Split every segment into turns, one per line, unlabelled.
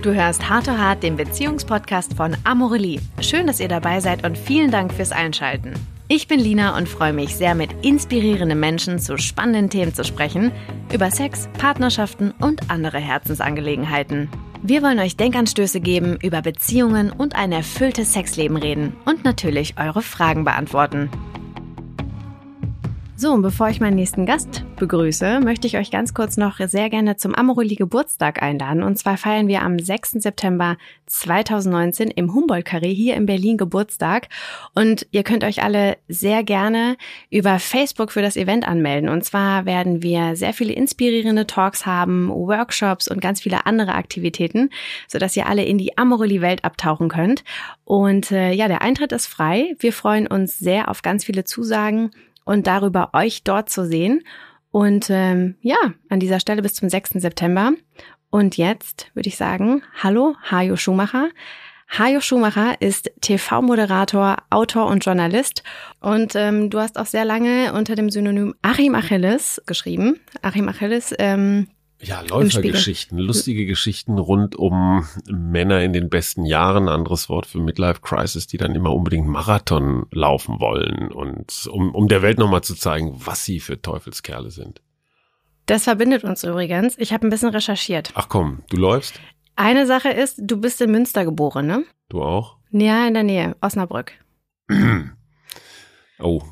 Du hörst Hart to Hart, den Beziehungspodcast von Amorelie. Schön, dass ihr dabei seid und vielen Dank fürs Einschalten. Ich bin Lina und freue mich sehr, mit inspirierenden Menschen zu spannenden Themen zu sprechen, über Sex, Partnerschaften und andere Herzensangelegenheiten. Wir wollen euch Denkanstöße geben, über Beziehungen und ein erfülltes Sexleben reden und natürlich eure Fragen beantworten. So, und bevor ich meinen nächsten Gast begrüße, möchte ich euch ganz kurz noch sehr gerne zum Amoroli Geburtstag einladen. Und zwar feiern wir am 6. September 2019 im Humboldt-Carré hier in Berlin Geburtstag. Und ihr könnt euch alle sehr gerne über Facebook für das Event anmelden. Und zwar werden wir sehr viele inspirierende Talks haben, Workshops und ganz viele andere Aktivitäten, sodass ihr alle in die Amoroli-Welt abtauchen könnt. Und äh, ja, der Eintritt ist frei. Wir freuen uns sehr auf ganz viele Zusagen und darüber, euch dort zu sehen. Und ähm, ja, an dieser Stelle bis zum 6. September. Und jetzt würde ich sagen, hallo, Hajo Schumacher. Hajo Schumacher ist TV-Moderator, Autor und Journalist. Und ähm, du hast auch sehr lange unter dem Synonym Achim Achilles geschrieben. Achim Achilles ähm,
ja, Läufergeschichten, lustige Geschichten rund um Männer in den besten Jahren, anderes Wort für Midlife Crisis, die dann immer unbedingt Marathon laufen wollen und um, um der Welt nochmal zu zeigen, was sie für Teufelskerle sind.
Das verbindet uns übrigens. Ich habe ein bisschen recherchiert.
Ach komm, du läufst?
Eine Sache ist, du bist in Münster geboren, ne?
Du auch?
Ja, in der Nähe, Osnabrück.
oh,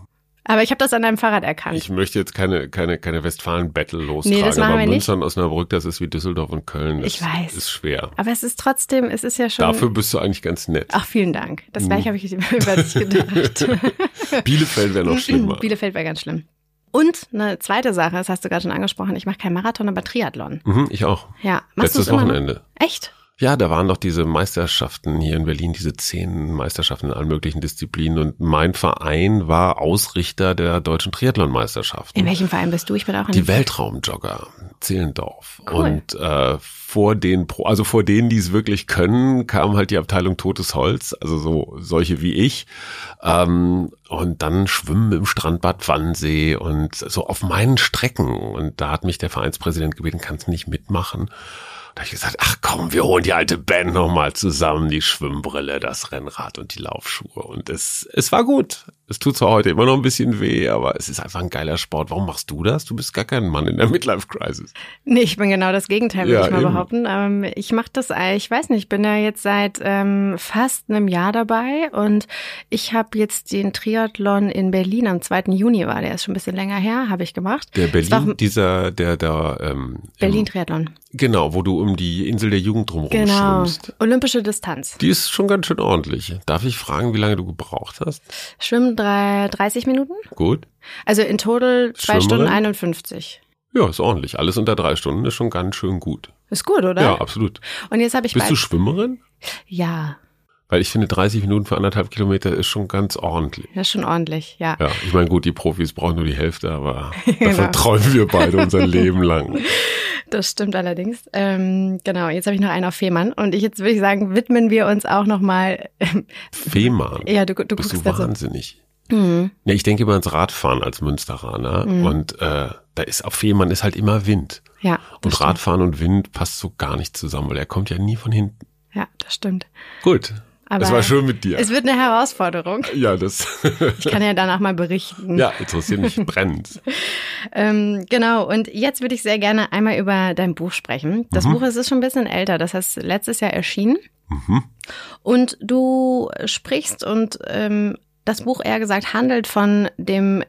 aber ich habe das an deinem Fahrrad erkannt.
Ich möchte jetzt keine, keine, keine Westfalen-Battle lostragen,
nee, das machen
aber
wir
Münster
nicht.
und Osnabrück, das ist wie Düsseldorf und Köln. Das
Ich weiß.
ist schwer.
Aber es ist trotzdem, es ist ja schon.
Dafür bist du eigentlich ganz nett.
Ach, vielen Dank. Das
Mhm.
gleiche habe ich über dich gedacht.
Bielefeld wäre noch schlimmer.
Bielefeld wäre ganz schlimm. Und eine zweite Sache, das hast du gerade schon angesprochen, ich mache kein Marathon, aber Triathlon.
Mhm, ich auch.
Ja, machst du
Letztes
immer noch?
Wochenende.
Echt?
Ja, da waren doch diese Meisterschaften hier in Berlin, diese zehn Meisterschaften in allen möglichen Disziplinen. Und mein Verein war Ausrichter der deutschen Triathlon-Meisterschaften.
In welchem Verein bist du? Ich bin auch in
Die Weltraumjogger Zehlendorf.
Cool.
Und äh, vor den Pro, also vor denen, die es wirklich können, kam halt die Abteilung Totes Holz, also so solche wie ich. Ähm, und dann Schwimmen im Strandbad Wannsee und so auf meinen Strecken. Und da hat mich der Vereinspräsident gebeten, kannst du nicht mitmachen? Da habe ich gesagt, ach komm, wir holen die alte Band nochmal zusammen, die Schwimmbrille, das Rennrad und die Laufschuhe. Und es, es war gut. Es tut zwar heute immer noch ein bisschen weh, aber es ist einfach ein geiler Sport. Warum machst du das? Du bist gar kein Mann in der Midlife-Crisis.
Nee, ich bin genau das Gegenteil, würde
Ja,
ich mal
eben.
behaupten. Ähm, ich mache das, äh, ich weiß nicht, ich bin ja jetzt seit ähm, fast einem Jahr dabei und ich habe jetzt den Triathlon in Berlin am 2. Juni war, der ist schon ein bisschen länger her, habe ich gemacht.
Der
Es war
Berlin, dieser, der da, ähm,
Berlin
im-
Triathlon.
Genau, wo du um die Insel der Jugend drumherum
Genau.
schwimmst.
Olympische Distanz.
Die ist schon ganz schön ordentlich. Darf ich fragen, wie lange du gebraucht hast?
Schwimmen drei, 30 Minuten?
Gut.
Also in total zwei? Stunden 51.
Ja, ist ordentlich. Alles unter drei Stunden ist schon ganz schön gut.
Ist gut, oder?
Ja, absolut.
Und jetzt habe ich
Bist du Schwimmerin?
Ja,
Weil ich finde, 30 Minuten für anderthalb Kilometer ist schon ganz ordentlich.
das ist schon ordentlich, ja.
Ja, ich meine, gut, die Profis brauchen nur die Hälfte, aber davon
Genau.
träumen wir beide unser Leben lang.
Das stimmt allerdings. Ähm, genau, jetzt habe ich noch einen auf Fehmarn und ich, jetzt würde ich sagen, widmen wir uns auch nochmal.
Fehmarn.
ja, du, du
Bist
guckst
du wahnsinnig.
Mhm.
Ja, ich denke immer ans Radfahren als Münsteraner
Mhm.
und äh, da ist auf Fehmarn ist halt immer Wind.
Ja,
Und
stimmt.
Radfahren und Wind passt so gar nicht zusammen, weil er kommt ja nie von hinten.
Ja, das stimmt.
Gut.
Aber
es war schön mit dir.
Es wird eine Herausforderung.
Ja, das
Ich kann ja danach mal berichten.
ja, interessiert mich brennend.
Ähm, genau, und jetzt würde ich sehr gerne einmal über dein Buch sprechen. Das
Mhm.
Buch ist schon ein bisschen älter, das heißt letztes Jahr erschienen.
Mhm.
Und du sprichst und ähm, das Buch eher gesagt handelt von dem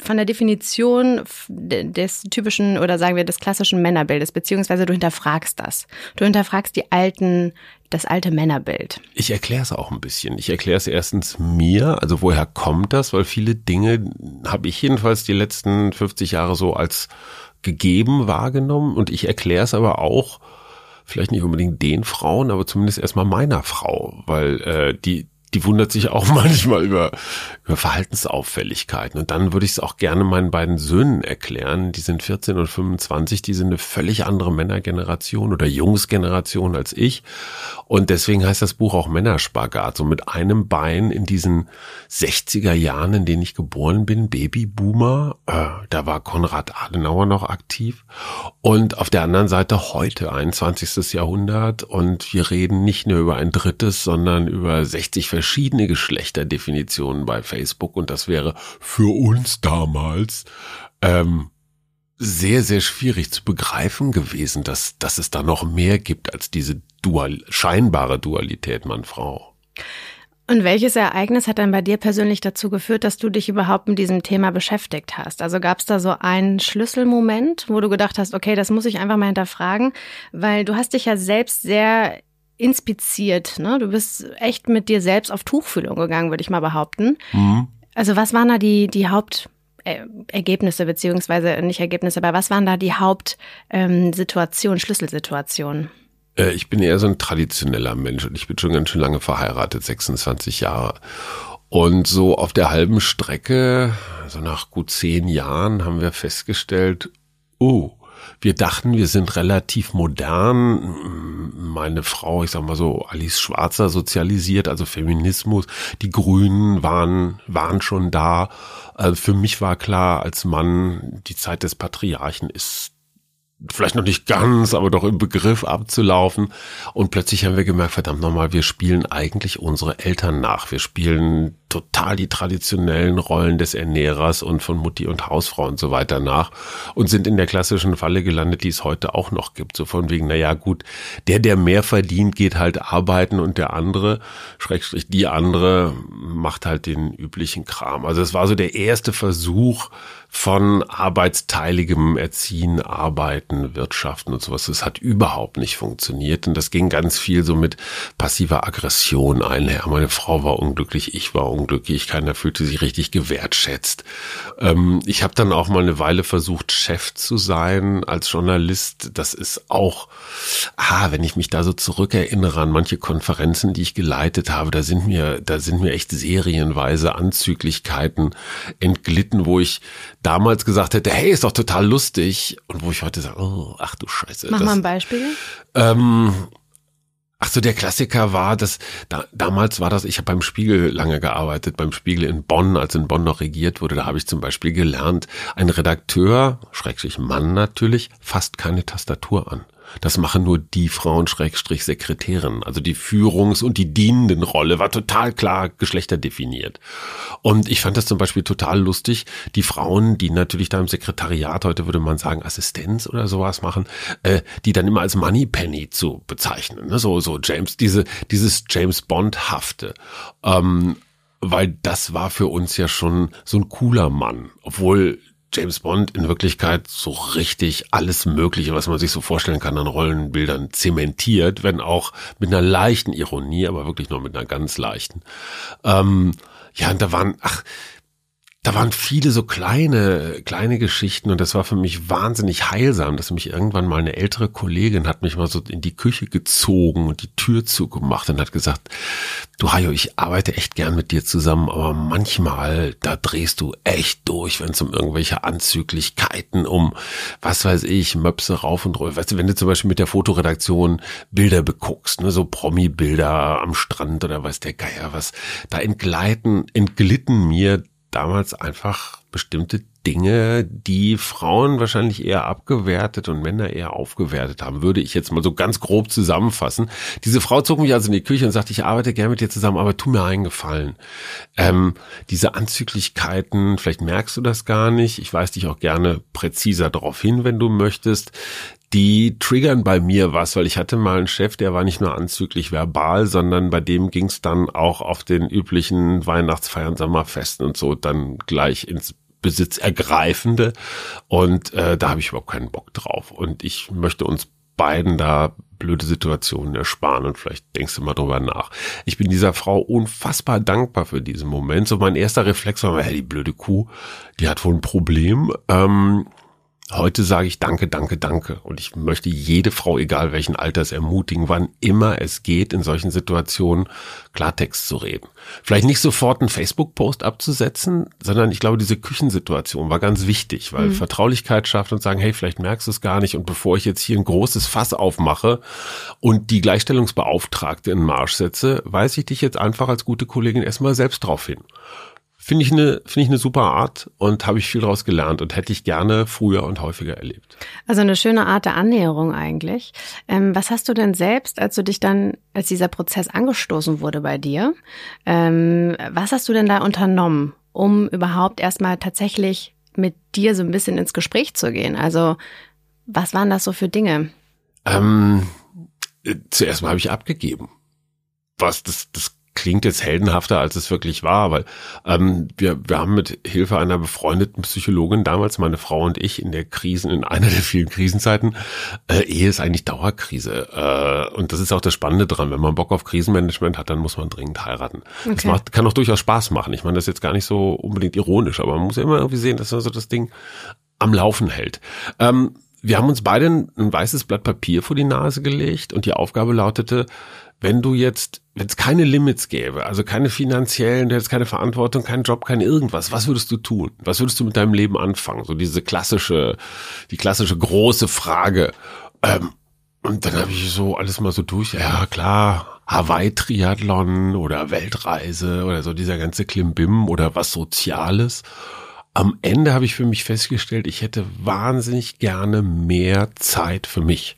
von der Definition des typischen oder sagen wir des klassischen Männerbildes, beziehungsweise du hinterfragst das. Du hinterfragst die alten, das alte Männerbild.
Ich erkläre es auch ein bisschen. Ich erkläre es erstens mir, also woher kommt das, weil viele Dinge habe ich jedenfalls die letzten 50 Jahre so als gegeben wahrgenommen und ich erkläre es aber auch vielleicht nicht unbedingt den Frauen, aber zumindest erstmal meiner Frau, weil äh, die die wundert sich auch manchmal über über Verhaltensauffälligkeiten. Und dann würde ich es auch gerne meinen beiden Söhnen erklären. Die sind 14 und 25, die sind eine völlig andere Männergeneration oder Jungsgeneration als ich. Und deswegen heißt das Buch auch Männerspagat. So mit einem Bein in diesen 60er Jahren, in denen ich geboren bin, Babyboomer, äh, da war Konrad Adenauer noch aktiv. Und auf der anderen Seite heute, 21. Jahrhundert. Und wir reden nicht nur über ein drittes, sondern über 60 verschiedene Geschlechterdefinitionen bei und das wäre für uns damals ähm, sehr, sehr schwierig zu begreifen gewesen, dass, dass es da noch mehr gibt als diese dual, scheinbare Dualität Mann-Frau.
Und welches Ereignis hat dann bei dir persönlich dazu geführt, dass du dich überhaupt mit diesem Thema beschäftigt hast? Also gab es da so einen Schlüsselmoment, wo du gedacht hast, okay, das muss ich einfach mal hinterfragen, weil du hast dich ja selbst sehr inspiziert. Ne? Du bist echt mit dir selbst auf Tuchfühlung gegangen, würde ich mal behaupten. Mhm. Also was waren da die, die Hauptergebnisse, äh, beziehungsweise nicht Ergebnisse, aber was waren da die Hauptsituationen, ähm, Schlüsselsituationen?
Äh, ich bin eher so ein traditioneller Mensch und ich bin schon ganz schön lange verheiratet, 26 Jahre. Und so auf der halben Strecke, so nach gut zehn Jahren, haben wir festgestellt, oh, wir dachten, wir sind relativ modern. Meine Frau, ich sag mal so, Alice Schwarzer sozialisiert, also Feminismus. Die Grünen waren, waren schon da. Also für mich war klar, als Mann, die Zeit des Patriarchen ist vielleicht noch nicht ganz, aber doch im Begriff abzulaufen. Und plötzlich haben wir gemerkt, verdammt nochmal, wir spielen eigentlich unsere Eltern nach. Wir spielen total die traditionellen Rollen des Ernährers und von Mutti und Hausfrau und so weiter nach und sind in der klassischen Falle gelandet, die es heute auch noch gibt. So von wegen, naja gut, der, der mehr verdient, geht halt arbeiten und der andere, Schrägstrich die andere, macht halt den üblichen Kram. Also es war so der erste Versuch, von arbeitsteiligem Erziehen, Arbeiten, Wirtschaften und sowas. Das hat überhaupt nicht funktioniert. Und das ging ganz viel so mit passiver Aggression einher. Meine Frau war unglücklich, ich war unglücklich, keiner fühlte sich richtig gewertschätzt. Ähm, ich habe dann auch mal eine Weile versucht, Chef zu sein als Journalist. Das ist auch, ah, wenn ich mich da so zurückerinnere an manche Konferenzen, die ich geleitet habe, da sind mir, da sind mir echt serienweise Anzüglichkeiten entglitten, wo ich damals gesagt hätte, hey, ist doch total lustig. Und wo ich heute sage, oh, ach du Scheiße.
Mach das, mal ein Beispiel.
Ähm, Ach so, der Klassiker war, dass da, damals war das, ich habe beim Spiegel lange gearbeitet, beim Spiegel in Bonn, als in Bonn noch regiert wurde, da habe ich zum Beispiel gelernt, ein Redakteur, schrecklich Mann natürlich, fasst keine Tastatur an. Das machen nur die Frauen Schrägstrich Sekretärin. Also die Führungs- und die dienenden Rolle war total klar geschlechterdefiniert. Und ich fand das zum Beispiel total lustig. Die Frauen, die natürlich da im Sekretariat, heute würde man sagen Assistenz oder sowas machen, äh, die dann immer als Moneypenny zu bezeichnen. Ne? So, so James, diese, dieses James Bond-hafte. Ähm, weil das war für uns ja schon so ein cooler Mann, obwohl James Bond in Wirklichkeit so richtig alles Mögliche, was man sich so vorstellen kann an Rollenbildern zementiert, wenn auch mit einer leichten Ironie, aber wirklich nur mit einer ganz leichten. Ähm, ja, und da waren, ach, da waren viele so kleine, kleine Geschichten und das war für mich wahnsinnig heilsam, dass mich irgendwann mal eine ältere Kollegin hat mich mal so in die Küche gezogen und die Tür zugemacht und hat gesagt, du Hajo, ich arbeite echt gern mit dir zusammen, aber manchmal, da drehst du echt durch, wenn es um irgendwelche Anzüglichkeiten, um, was weiß ich, Möpse rauf und runter. Weißt du, wenn du zum Beispiel mit der Fotoredaktion Bilder beguckst, ne, so Promi-Bilder am Strand oder weiß der Geier was, da entgleiten, entglitten mir damals einfach bestimmte Dinge, die Frauen wahrscheinlich eher abgewertet und Männer eher aufgewertet haben, würde ich jetzt mal so ganz grob zusammenfassen. Diese Frau zog mich also in die Küche und sagte, ich arbeite gerne mit dir zusammen, aber tu mir einen Gefallen. Ähm, diese Anzüglichkeiten, vielleicht merkst du das gar nicht, ich weise dich auch gerne präziser darauf hin, wenn du möchtest die triggern bei mir was, weil ich hatte mal einen Chef, der war nicht nur anzüglich verbal, sondern bei dem ging es dann auch auf den üblichen Weihnachtsfeiern, Sommerfesten und so dann gleich ins Besitz ergreifende und äh, da habe ich überhaupt keinen Bock drauf und ich möchte uns beiden da blöde Situationen ersparen und vielleicht denkst du mal drüber nach. Ich bin dieser Frau unfassbar dankbar für diesen Moment. So mein erster Reflex war, hey, die blöde Kuh, die hat wohl ein Problem. Ähm, Heute sage ich Danke, danke, danke. Und ich möchte jede Frau, egal welchen Alters, ermutigen, wann immer es geht, in solchen Situationen Klartext zu reden. Vielleicht nicht sofort einen Facebook-Post abzusetzen, sondern ich glaube, diese Küchensituation war ganz wichtig, weil mhm. Vertraulichkeit schafft und sagen, hey, vielleicht merkst du es gar nicht. Und bevor ich jetzt hier ein großes Fass aufmache und die Gleichstellungsbeauftragte in Marsch setze, weise ich dich jetzt einfach als gute Kollegin erstmal selbst drauf hin. Finde ich eine finde ich eine super Art und habe ich viel daraus gelernt und hätte ich gerne früher und häufiger erlebt.
Also eine schöne Art der Annäherung eigentlich. Ähm, was hast du denn selbst, als du dich dann, als dieser Prozess angestoßen wurde bei dir, ähm, was hast du denn da unternommen, um überhaupt erstmal tatsächlich mit dir so ein bisschen ins Gespräch zu gehen? Also was waren das so für Dinge?
Ähm, äh, zuerst mal habe ich abgegeben. Was das das klingt jetzt heldenhafter, als es wirklich war, weil ähm, wir, wir haben mit Hilfe einer befreundeten Psychologin damals, meine Frau und ich, in der Krisen, in einer der vielen Krisenzeiten, äh, Ehe ist eigentlich Dauerkrise. Äh, und das ist auch das Spannende dran. Wenn man Bock auf Krisenmanagement hat, dann muss man dringend heiraten. Okay. Das macht, kann auch durchaus Spaß machen. Ich meine, das ist jetzt gar nicht so unbedingt ironisch, aber man muss ja immer irgendwie sehen, dass man so das Ding am Laufen hält. Ähm, wir haben uns beide ein, ein weißes Blatt Papier vor die Nase gelegt und die Aufgabe lautete, wenn du jetzt, wenn es keine Limits gäbe, also keine finanziellen, du hättest keine Verantwortung, keinen Job, kein irgendwas, was würdest du tun? Was würdest du mit deinem Leben anfangen? So diese klassische, die klassische große Frage. Ähm, und dann habe ich so alles mal so durch, ja klar, Hawaii-Triathlon oder Weltreise oder so dieser ganze Klimbim oder was Soziales. Am Ende habe ich für mich festgestellt, ich hätte wahnsinnig gerne mehr Zeit für mich.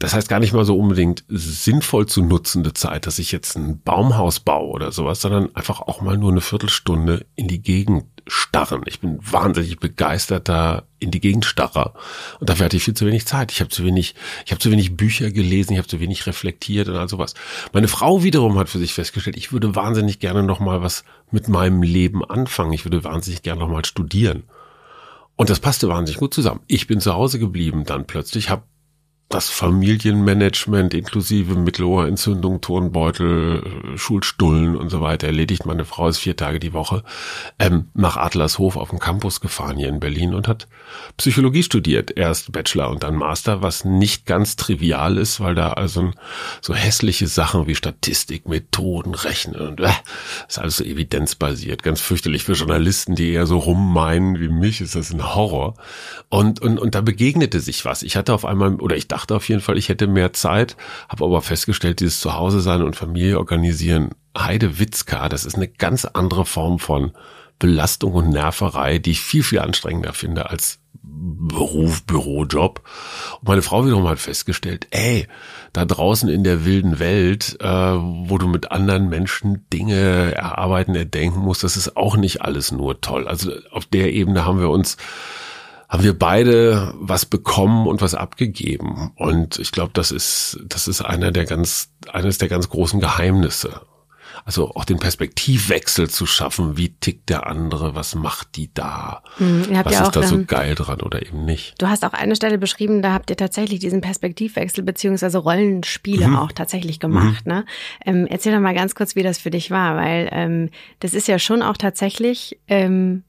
Das heißt gar nicht mal so unbedingt sinnvoll zu nutzende Zeit, dass ich jetzt ein Baumhaus baue oder sowas, sondern einfach auch mal nur eine Viertelstunde in die Gegend starren. Ich bin wahnsinnig begeisterter in die Gegend starrer und dafür hatte ich viel zu wenig Zeit. Ich habe zu wenig, ich habe zu wenig Bücher gelesen, ich habe zu wenig reflektiert und all sowas. Meine Frau wiederum hat für sich festgestellt, ich würde wahnsinnig gerne noch mal was mit meinem Leben anfangen. Ich würde wahnsinnig gerne noch mal studieren. Und das passte wahnsinnig gut zusammen. Ich bin zu Hause geblieben dann plötzlich, habe das Familienmanagement inklusive Mittelohrentzündung, Turnbeutel, Schulstullen und so weiter erledigt. Meine Frau ist vier Tage die Woche ähm, nach Adlershof auf dem Campus gefahren hier in Berlin und hat Psychologie studiert. Erst Bachelor und dann Master, was nicht ganz trivial ist, weil da also so hässliche Sachen wie Statistik, Methoden, Rechnen und äh, ist alles so evidenzbasiert. Ganz fürchterlich für Journalisten, die eher so rummeinen wie mich, ist das ein Horror. Und, und, und da begegnete sich was. Ich hatte auf einmal, oder ich dachte auf jeden Fall, ich hätte mehr Zeit, habe aber festgestellt, dieses Zuhause sein und Familie organisieren, Heide Witzka, das ist eine ganz andere Form von Belastung und Nerverei, die ich viel, viel anstrengender finde als Beruf, Bürojob. Und meine Frau wiederum hat festgestellt, ey, da draußen in der wilden Welt, äh, wo du mit anderen Menschen Dinge erarbeiten, erdenken musst, das ist auch nicht alles nur toll. Also auf der Ebene haben wir uns haben wir beide was bekommen und was abgegeben. Und ich glaube, das ist, das ist einer der ganz, eines der ganz großen Geheimnisse. Also auch den Perspektivwechsel zu schaffen. Wie tickt der andere? Was macht die da? Hm, was ja ist da so geil dran oder eben nicht?
Du hast auch eine Stelle beschrieben, da habt ihr tatsächlich diesen Perspektivwechsel beziehungsweise Rollenspiele mhm. auch tatsächlich gemacht. Mhm. Ne? Ähm, erzähl doch mal ganz kurz, wie das für dich war, weil ähm, das ist ja schon auch tatsächlich ähm,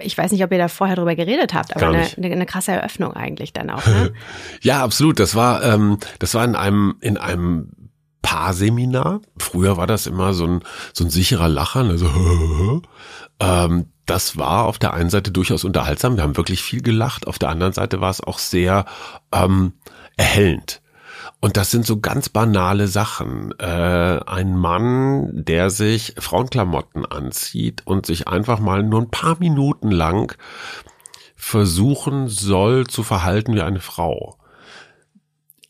ich weiß nicht, ob ihr da vorher drüber geredet habt, aber eine, eine, eine, krasse Eröffnung eigentlich dann auch. Ne?
ja, absolut. Das war, ähm, das war in einem, in einem Paarseminar. Früher war das immer so ein, so ein sicherer Lacher, also ähm, das war auf der einen Seite durchaus unterhaltsam. Wir haben wirklich viel gelacht. Auf der anderen Seite war es auch sehr ähm, erhellend. Und das sind so ganz banale Sachen. Äh, ein Mann, der sich Frauenklamotten anzieht und sich einfach mal nur ein paar Minuten lang versuchen soll zu verhalten wie eine Frau.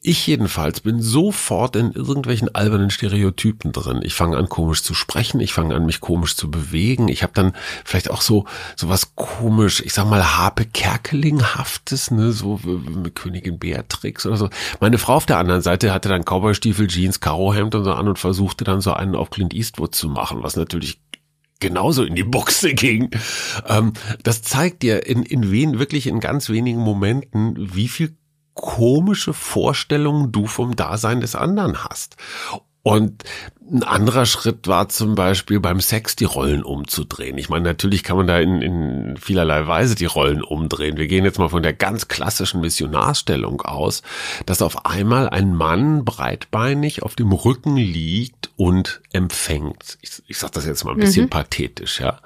Ich jedenfalls bin sofort in irgendwelchen albernen Stereotypen drin. Ich fange an komisch zu sprechen, ich fange an mich komisch zu bewegen. Ich habe dann vielleicht auch so so was komisch, ich sag mal Harpe Kerkelinghaftes, ne, so mit Königin Beatrix oder so. Meine Frau auf der anderen Seite hatte dann Cowboystiefel, Jeans, Karohemd und so an und versuchte dann so einen auf Clint Eastwood zu machen, was natürlich genauso in die Buchse ging. Ähm, das zeigt dir in, in wen, wirklich in ganz wenigen Momenten, wie viel komische Vorstellungen du vom Dasein des anderen hast. Und ein anderer Schritt war zum Beispiel beim Sex die Rollen umzudrehen. Ich meine, natürlich kann man da in, in vielerlei Weise die Rollen umdrehen. Wir gehen jetzt mal von der ganz klassischen Missionarstellung aus, dass auf einmal ein Mann breitbeinig auf dem Rücken liegt und empfängt. Ich, ich sage das jetzt mal ein bisschen mhm. pathetisch, ja.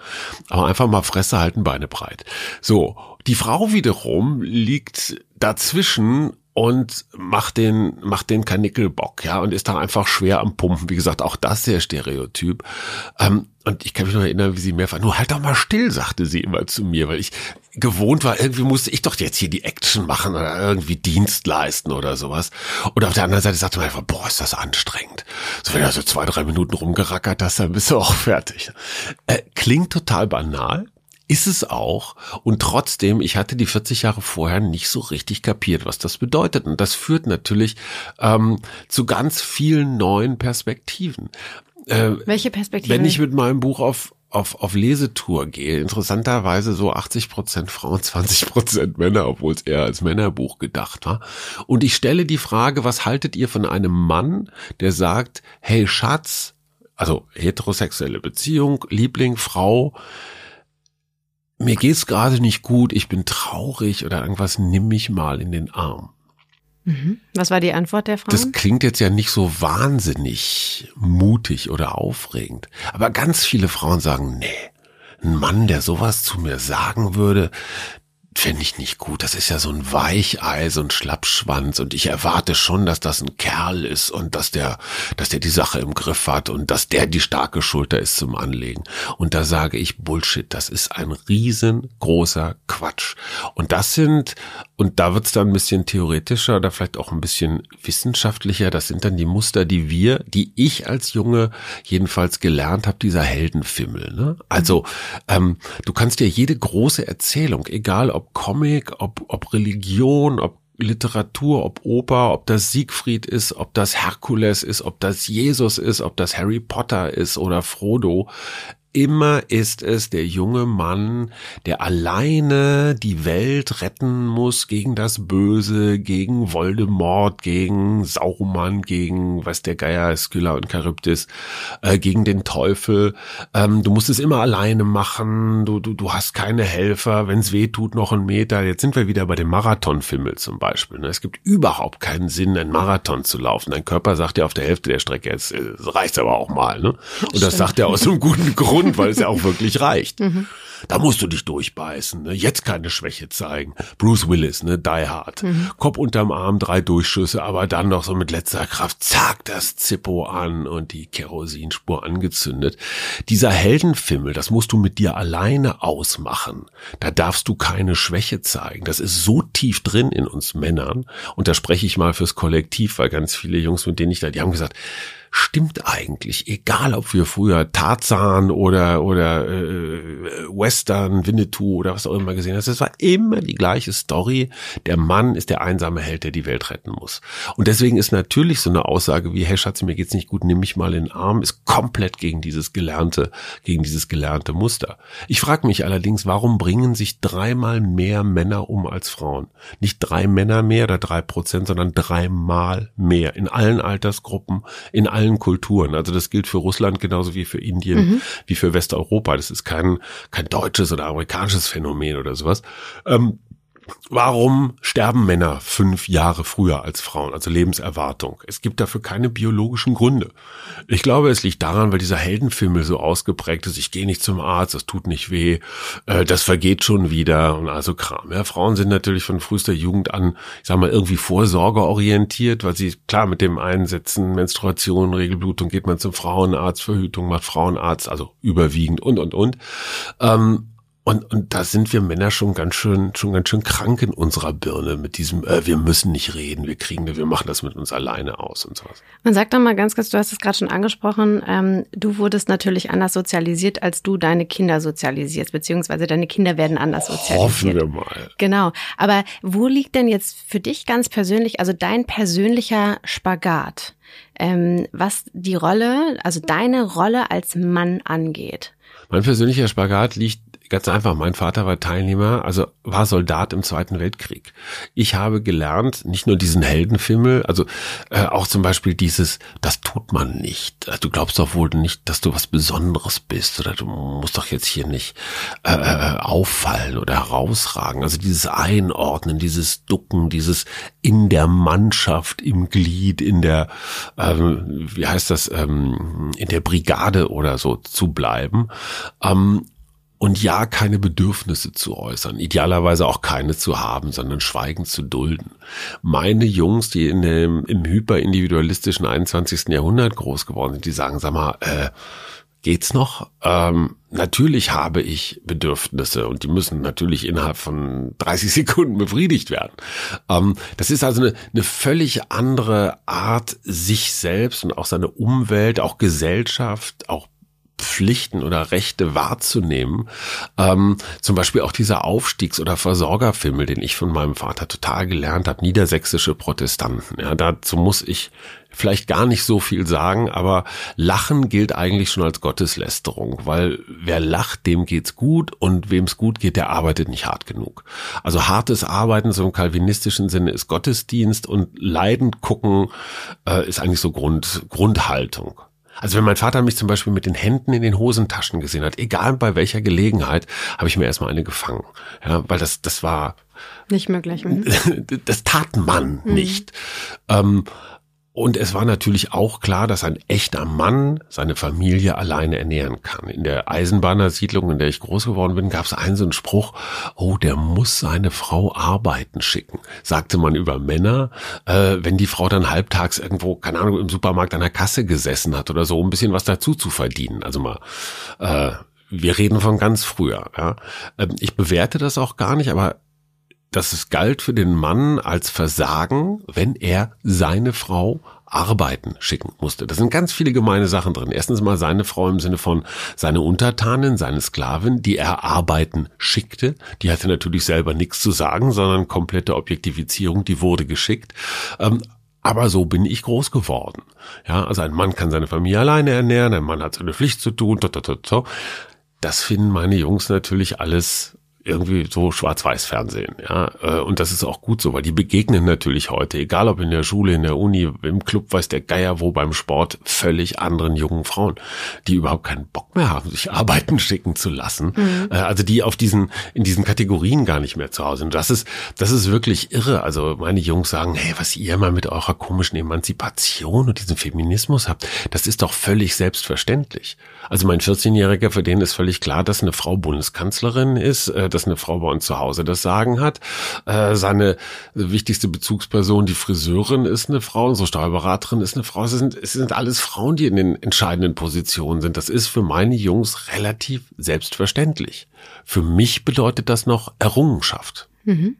Aber einfach mal Fresse halten, Beine breit. So, die Frau wiederum liegt dazwischen und macht den, macht den Kanickelbock, ja, und ist da einfach schwer am Pumpen. Wie gesagt, auch das sehr stereotyp. Ähm, und ich kann mich noch erinnern, wie sie mehrfach, nur halt doch mal still, sagte sie immer zu mir, weil ich gewohnt war, irgendwie musste ich doch jetzt hier die Action machen oder irgendwie Dienst leisten oder sowas. Und auf der anderen Seite sagte man einfach, boah, ist das anstrengend. So, wenn du so zwei, drei Minuten rumgerackert hast, dann bist du auch fertig. Äh, klingt total banal, ist es auch. Und trotzdem, ich hatte die 40 Jahre vorher nicht so richtig kapiert, was das bedeutet. Und das führt natürlich ähm, zu ganz vielen neuen Perspektiven.
Äh, Welche Perspektiven?
Wenn ich mit meinem Buch auf auf, auf Lesetour gehe, interessanterweise so 80 Prozent Frauen, 20 Prozent Männer, obwohl es eher als Männerbuch gedacht war. Und ich stelle die Frage, was haltet ihr von einem Mann, der sagt, hey Schatz, also heterosexuelle Beziehung, Liebling, Frau, mir geht's gerade nicht gut, ich bin traurig oder irgendwas, nimm mich mal in den Arm.
Mhm. Was war die Antwort der Frau?
Das klingt jetzt ja nicht so wahnsinnig mutig oder aufregend. Aber ganz viele Frauen sagen, nee, ein Mann, der sowas zu mir sagen würde, fände ich nicht gut. Das ist ja so ein Weichei, so ein Schlappschwanz und ich erwarte schon, dass das ein Kerl ist und dass der, dass der die Sache im Griff hat und dass der die starke Schulter ist zum Anlegen. Und da sage ich Bullshit. Das ist ein riesengroßer Quatsch. Und das sind, und da wird's dann ein bisschen theoretischer oder vielleicht auch ein bisschen wissenschaftlicher. Das sind dann die Muster, die wir, die ich als Junge jedenfalls gelernt habe, dieser Heldenfimmel. Ne? Also ähm, du kannst dir jede große Erzählung, egal ob ob Comic, ob, ob Religion, ob Literatur, ob Oper, ob das Siegfried ist, ob das Herkules ist, ob das Jesus ist, ob das Harry Potter ist oder Frodo. Immer ist es der junge Mann, der alleine die Welt retten muss gegen das Böse, gegen Voldemort, gegen Sauron, gegen, was der Geier, Skylla und Charybdis, äh, gegen den Teufel. Ähm, du musst es immer alleine machen, du, du, du hast keine Helfer, wenn es weh tut, noch einen Meter. Jetzt sind wir wieder bei dem Marathonfimmel zum Beispiel. Ne? Es gibt überhaupt keinen Sinn, einen Marathon zu laufen. Dein Körper sagt ja auf der Hälfte der Strecke, jetzt äh, reicht aber auch mal. Ne? Und das sagt er aus einem guten Grund. Grund, weil es ja auch wirklich reicht. Mhm. Da musst du dich durchbeißen, ne? jetzt keine Schwäche zeigen. Bruce Willis, ne, Die Hard. Mhm. Kopf unterm Arm, drei Durchschüsse, aber dann noch so mit letzter Kraft, zack, das Zippo an und die Kerosinspur angezündet. Dieser Heldenfimmel, das musst du mit dir alleine ausmachen. Da darfst du keine Schwäche zeigen. Das ist so tief drin in uns Männern. Und da spreche ich mal fürs Kollektiv, weil ganz viele Jungs, mit denen ich da, die haben gesagt, stimmt eigentlich, egal ob wir früher Tarzan oder oder äh, Western, Winnetou oder was auch immer gesehen hast, es war immer die gleiche Story. Der Mann ist der einsame Held, der die Welt retten muss. Und deswegen ist natürlich so eine Aussage wie, hey Schatz, mir geht's nicht gut, nimm mich mal in den Arm, ist komplett gegen dieses gelernte, gegen dieses gelernte Muster. Ich frage mich allerdings, warum bringen sich dreimal mehr Männer um als Frauen? Nicht drei Männer mehr oder drei Prozent, sondern dreimal mehr in allen Altersgruppen, in allen allen Kulturen. Also das gilt für Russland genauso wie für Indien, mhm. wie für Westeuropa. Das ist kein, kein deutsches oder amerikanisches Phänomen oder sowas. Ähm, Warum sterben Männer fünf Jahre früher als Frauen, also Lebenserwartung? Es gibt dafür keine biologischen Gründe. Ich glaube, es liegt daran, weil dieser Heldenfilm so ausgeprägt ist. Ich gehe nicht zum Arzt, das tut nicht weh, äh, das vergeht schon wieder und also Kram. Ja, Frauen sind natürlich von frühester Jugend an, ich sag mal, irgendwie vorsorgeorientiert, weil sie klar mit dem Einsetzen Menstruation, Regelblutung geht man zum Frauenarzt, Verhütung macht Frauenarzt, also überwiegend und und und. Ähm, und, und da sind wir Männer schon ganz schön, schon ganz schön krank in unserer Birne mit diesem, äh, wir müssen nicht reden, wir kriegen, wir machen das mit uns alleine aus und sowas.
Man sagt doch mal ganz kurz, du hast es gerade schon angesprochen, ähm, du wurdest natürlich anders sozialisiert, als du deine Kinder sozialisierst, beziehungsweise deine Kinder werden anders sozialisiert.
Hoffen wir mal.
Genau. Aber wo liegt denn jetzt für dich ganz persönlich, also dein persönlicher Spagat, ähm, was die Rolle, also deine Rolle als Mann angeht?
Mein persönlicher Spagat liegt Ganz einfach, mein Vater war Teilnehmer, also war Soldat im Zweiten Weltkrieg. Ich habe gelernt, nicht nur diesen Heldenfimmel, also äh, auch zum Beispiel dieses, das tut man nicht. Du glaubst doch wohl nicht, dass du was Besonderes bist oder du musst doch jetzt hier nicht äh, äh auffallen oder herausragen. Also dieses Einordnen, dieses Ducken, dieses in der Mannschaft, im Glied, in der, ähm, wie heißt das, ähm, in der Brigade oder so zu bleiben. Ähm, und ja, keine Bedürfnisse zu äußern, idealerweise auch keine zu haben, sondern schweigend zu dulden. Meine Jungs, die in dem, im hyperindividualistischen 21. Jahrhundert groß geworden sind, die sagen, sag mal, äh, geht's noch? Ähm, natürlich habe ich Bedürfnisse und die müssen natürlich innerhalb von 30 Sekunden befriedigt werden. Ähm, das ist also eine, eine völlig andere Art, sich selbst und auch seine Umwelt, auch Gesellschaft, auch Pflichten oder Rechte wahrzunehmen. Ähm, zum Beispiel auch dieser Aufstiegs- oder Versorgerfimmel, den ich von meinem Vater total gelernt habe, niedersächsische Protestanten. Ja, dazu muss ich vielleicht gar nicht so viel sagen, aber Lachen gilt eigentlich schon als Gotteslästerung, weil wer lacht, dem geht's gut und wem es gut geht, der arbeitet nicht hart genug. Also hartes Arbeiten so im kalvinistischen Sinne ist Gottesdienst und leidend gucken äh, ist eigentlich so Grund, Grundhaltung. Also wenn mein Vater mich zum Beispiel mit den Händen in den Hosentaschen gesehen hat, egal bei welcher Gelegenheit, habe ich mir erstmal eine gefangen. Ja, weil das, das war
nicht möglich. Mhm.
Das tat man mhm. nicht. Ähm, und es war natürlich auch klar, dass ein echter Mann seine Familie alleine ernähren kann. In der Eisenbahnersiedlung, in der ich groß geworden bin, gab es einen so einen Spruch, oh, der muss seine Frau arbeiten schicken, sagte man über Männer, äh, wenn die Frau dann halbtags irgendwo, keine Ahnung, im Supermarkt an der Kasse gesessen hat oder so, um ein bisschen was dazu zu verdienen. Also mal, äh, wir reden von ganz früher. Ja. Ähm, ich bewerte das auch gar nicht, aber dass es galt für den Mann als Versagen, wenn er seine Frau arbeiten schicken musste. Da sind ganz viele gemeine Sachen drin. Erstens mal seine Frau im Sinne von seine Untertanin, seine Sklavin, die er arbeiten schickte. Die hatte natürlich selber nichts zu sagen, sondern komplette Objektifizierung, die wurde geschickt. Ähm, aber so bin ich groß geworden. Ja, also ein Mann kann seine Familie alleine ernähren, ein Mann hat seine Pflicht zu tun. Das finden meine Jungs natürlich alles irgendwie so Schwarz-Weiß-Fernsehen, ja. Äh, und das ist auch gut so, weil die begegnen natürlich heute, egal ob in der Schule, in der Uni, im Club, weiß der Geier wo beim Sport, völlig anderen jungen Frauen, die überhaupt keinen Bock mehr haben, sich arbeiten schicken zu lassen. Mhm. Äh, also die auf diesen, in diesen Kategorien gar nicht mehr zu Hause sind. Das ist, das ist wirklich irre. Also meine Jungs sagen, hey, was ihr mal mit eurer komischen Emanzipation und diesem Feminismus habt, das ist doch völlig selbstverständlich. Also mein 14-Jähriger, für den ist völlig klar, dass eine Frau Bundeskanzlerin ist, äh, dass eine Frau bei uns zu Hause das Sagen hat. Äh, seine wichtigste Bezugsperson, die Friseurin, ist eine Frau, unsere Steuerberaterin ist eine Frau. Es sind, es sind alles Frauen, die in den entscheidenden Positionen sind. Das ist für meine Jungs relativ selbstverständlich. Für mich bedeutet das noch Errungenschaft.
Mhm.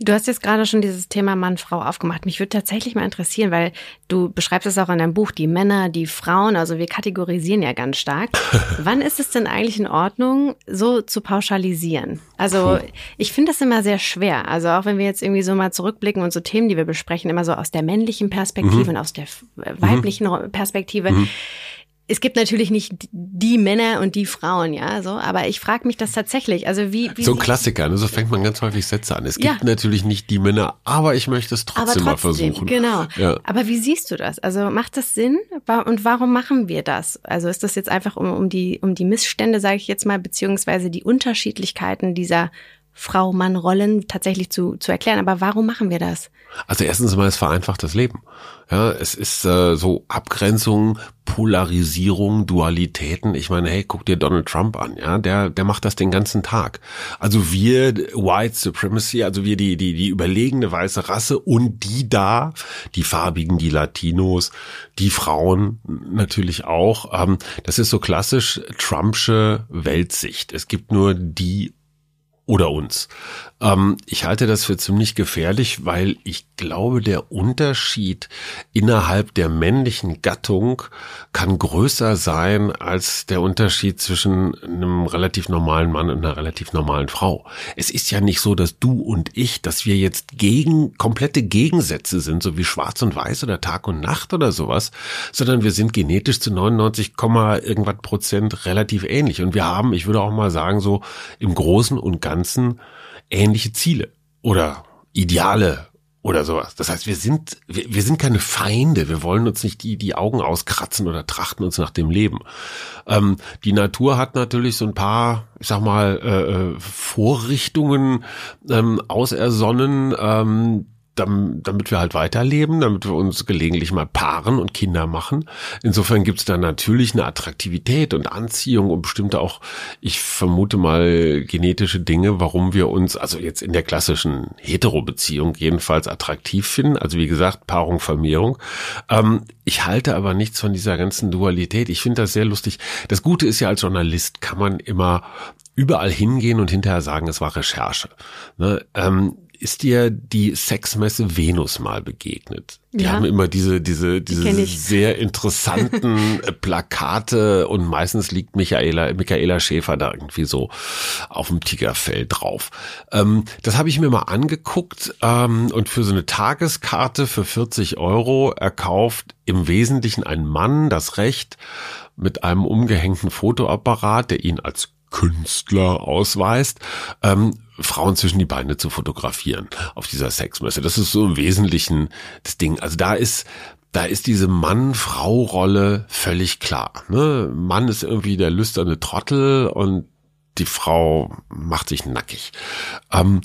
Du hast jetzt gerade schon dieses Thema Mann-Frau aufgemacht. Mich würde tatsächlich mal interessieren, weil du beschreibst es auch in deinem Buch, die Männer, die Frauen, also wir kategorisieren ja ganz stark. Wann ist es denn eigentlich in Ordnung, so zu pauschalisieren? Also ich finde das immer sehr schwer. Also auch wenn wir jetzt irgendwie so mal zurückblicken und so Themen, die wir besprechen, immer so aus der männlichen Perspektive mhm. und aus der weiblichen mhm. Perspektive. Es gibt natürlich nicht die Männer und die Frauen, ja, so, aber ich frage mich das tatsächlich. Also wie, wie
so ein Klassiker, ne? so fängt man ganz häufig Sätze an. Es gibt ja. natürlich nicht die Männer, aber ich möchte es trotzdem, trotzdem mal versuchen.
Genau. Ja. Aber wie siehst du das? Also macht das Sinn? Und warum machen wir das? Also ist das jetzt einfach um, um die um die Missstände, sage ich jetzt mal, beziehungsweise die Unterschiedlichkeiten dieser Frau-Mann-Rollen tatsächlich zu, zu erklären. Aber warum machen wir das?
Also erstens mal, es vereinfacht das Leben. Ja, es ist äh, so Abgrenzung, Polarisierung, Dualitäten. Ich meine, hey, guck dir Donald Trump an, ja, der, der macht das den ganzen Tag. Also wir White Supremacy, also wir die, die, die überlegene weiße Rasse und die da, die Farbigen, die Latinos, die Frauen natürlich auch. Ähm, das ist so klassisch Trumpsche Weltsicht. Es gibt nur die oder uns. Ähm, ich halte das für ziemlich gefährlich, weil ich glaube, der Unterschied innerhalb der männlichen Gattung kann größer sein als der Unterschied zwischen einem relativ normalen Mann und einer relativ normalen Frau. Es ist ja nicht so, dass du und ich, dass wir jetzt gegen komplette Gegensätze sind, so wie Schwarz und Weiß oder Tag und Nacht oder sowas, sondern wir sind genetisch zu 99, irgendwas Prozent relativ ähnlich. Und wir haben, ich würde auch mal sagen, so im Großen und Ganzen ähnliche Ziele oder Ideale oder sowas. Das heißt, wir sind, wir, wir sind keine Feinde. Wir wollen uns nicht die, die Augen auskratzen oder trachten uns nach dem Leben. Ähm, die Natur hat natürlich so ein paar, ich sag mal, äh, äh Vorrichtungen ähm, ausersonnen, ähm, damit wir halt weiterleben, damit wir uns gelegentlich mal paaren und Kinder machen. Insofern gibt es da natürlich eine Attraktivität und Anziehung und bestimmte auch, ich vermute mal, genetische Dinge, warum wir uns, also jetzt in der klassischen Hetero-Beziehung jedenfalls attraktiv finden. Also wie gesagt, Paarung, Vermehrung. Ähm, ich halte aber nichts von dieser ganzen Dualität. Ich finde das sehr lustig. Das Gute ist ja, als Journalist kann man immer überall hingehen und hinterher sagen, es war Recherche. Ne? Ähm, ist dir die Sexmesse Venus mal begegnet? Die ja. haben immer diese, diese, diese die sehr interessanten äh, Plakate und meistens liegt Michaela, Michaela Schäfer da irgendwie so auf dem Tigerfell drauf. Ähm, das habe ich mir mal angeguckt ähm, und für so eine Tageskarte für 40 Euro erkauft im Wesentlichen ein Mann das Recht, mit einem umgehängten Fotoapparat, der ihn als Künstler ausweist, ähm, Frauen zwischen die Beine zu fotografieren auf dieser Sexmesse. Das ist so im Wesentlichen das Ding. Also da ist da ist diese Mann-Frau-Rolle völlig klar. Ne? Mann ist irgendwie der lüsterne Trottel und die Frau macht sich nackig. Ähm,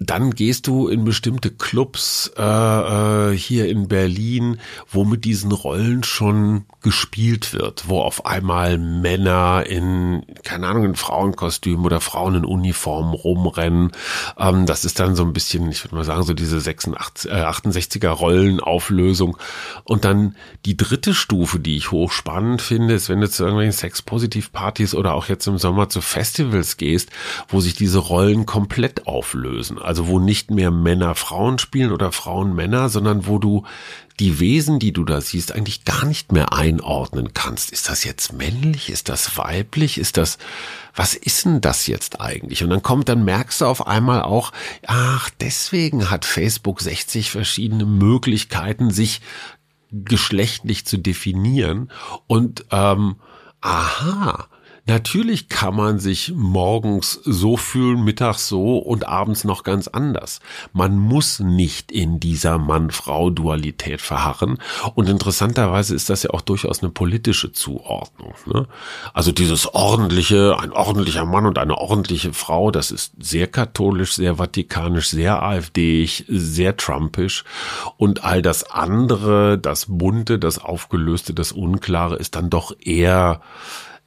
dann gehst du in bestimmte Clubs äh, äh, hier in Berlin, wo mit diesen Rollen schon gespielt wird, wo auf einmal Männer in, keine Ahnung, in Frauenkostümen oder Frauen in Uniformen rumrennen. Ähm, das ist dann so ein bisschen, ich würde mal sagen, so diese 86, äh, 68er Rollenauflösung. Und dann die dritte Stufe, die ich hochspannend finde, ist, wenn du zu irgendwelchen Sex-Positiv-Partys oder auch jetzt im Sommer zu Festivals gehst, wo sich diese Rollen komplett auflösen also wo nicht mehr Männer Frauen spielen oder Frauen Männer, sondern wo du die Wesen, die du da siehst, eigentlich gar nicht mehr einordnen kannst. Ist das jetzt männlich? Ist das weiblich? Ist das, was ist denn das jetzt eigentlich? Und dann kommt, dann merkst du auf einmal auch, ach, deswegen hat Facebook 60 verschiedene Möglichkeiten, sich geschlechtlich zu definieren und ähm, aha, Natürlich kann man sich morgens so fühlen, mittags so und abends noch ganz anders. Man muss nicht in dieser Mann-Frau-Dualität verharren. Und interessanterweise ist das ja auch durchaus eine politische Zuordnung. Ne? Also dieses ordentliche, ein ordentlicher Mann und eine ordentliche Frau, das ist sehr katholisch, sehr vatikanisch, sehr AfDig, sehr trumpisch. Und all das andere, das bunte, das aufgelöste, das unklare ist dann doch eher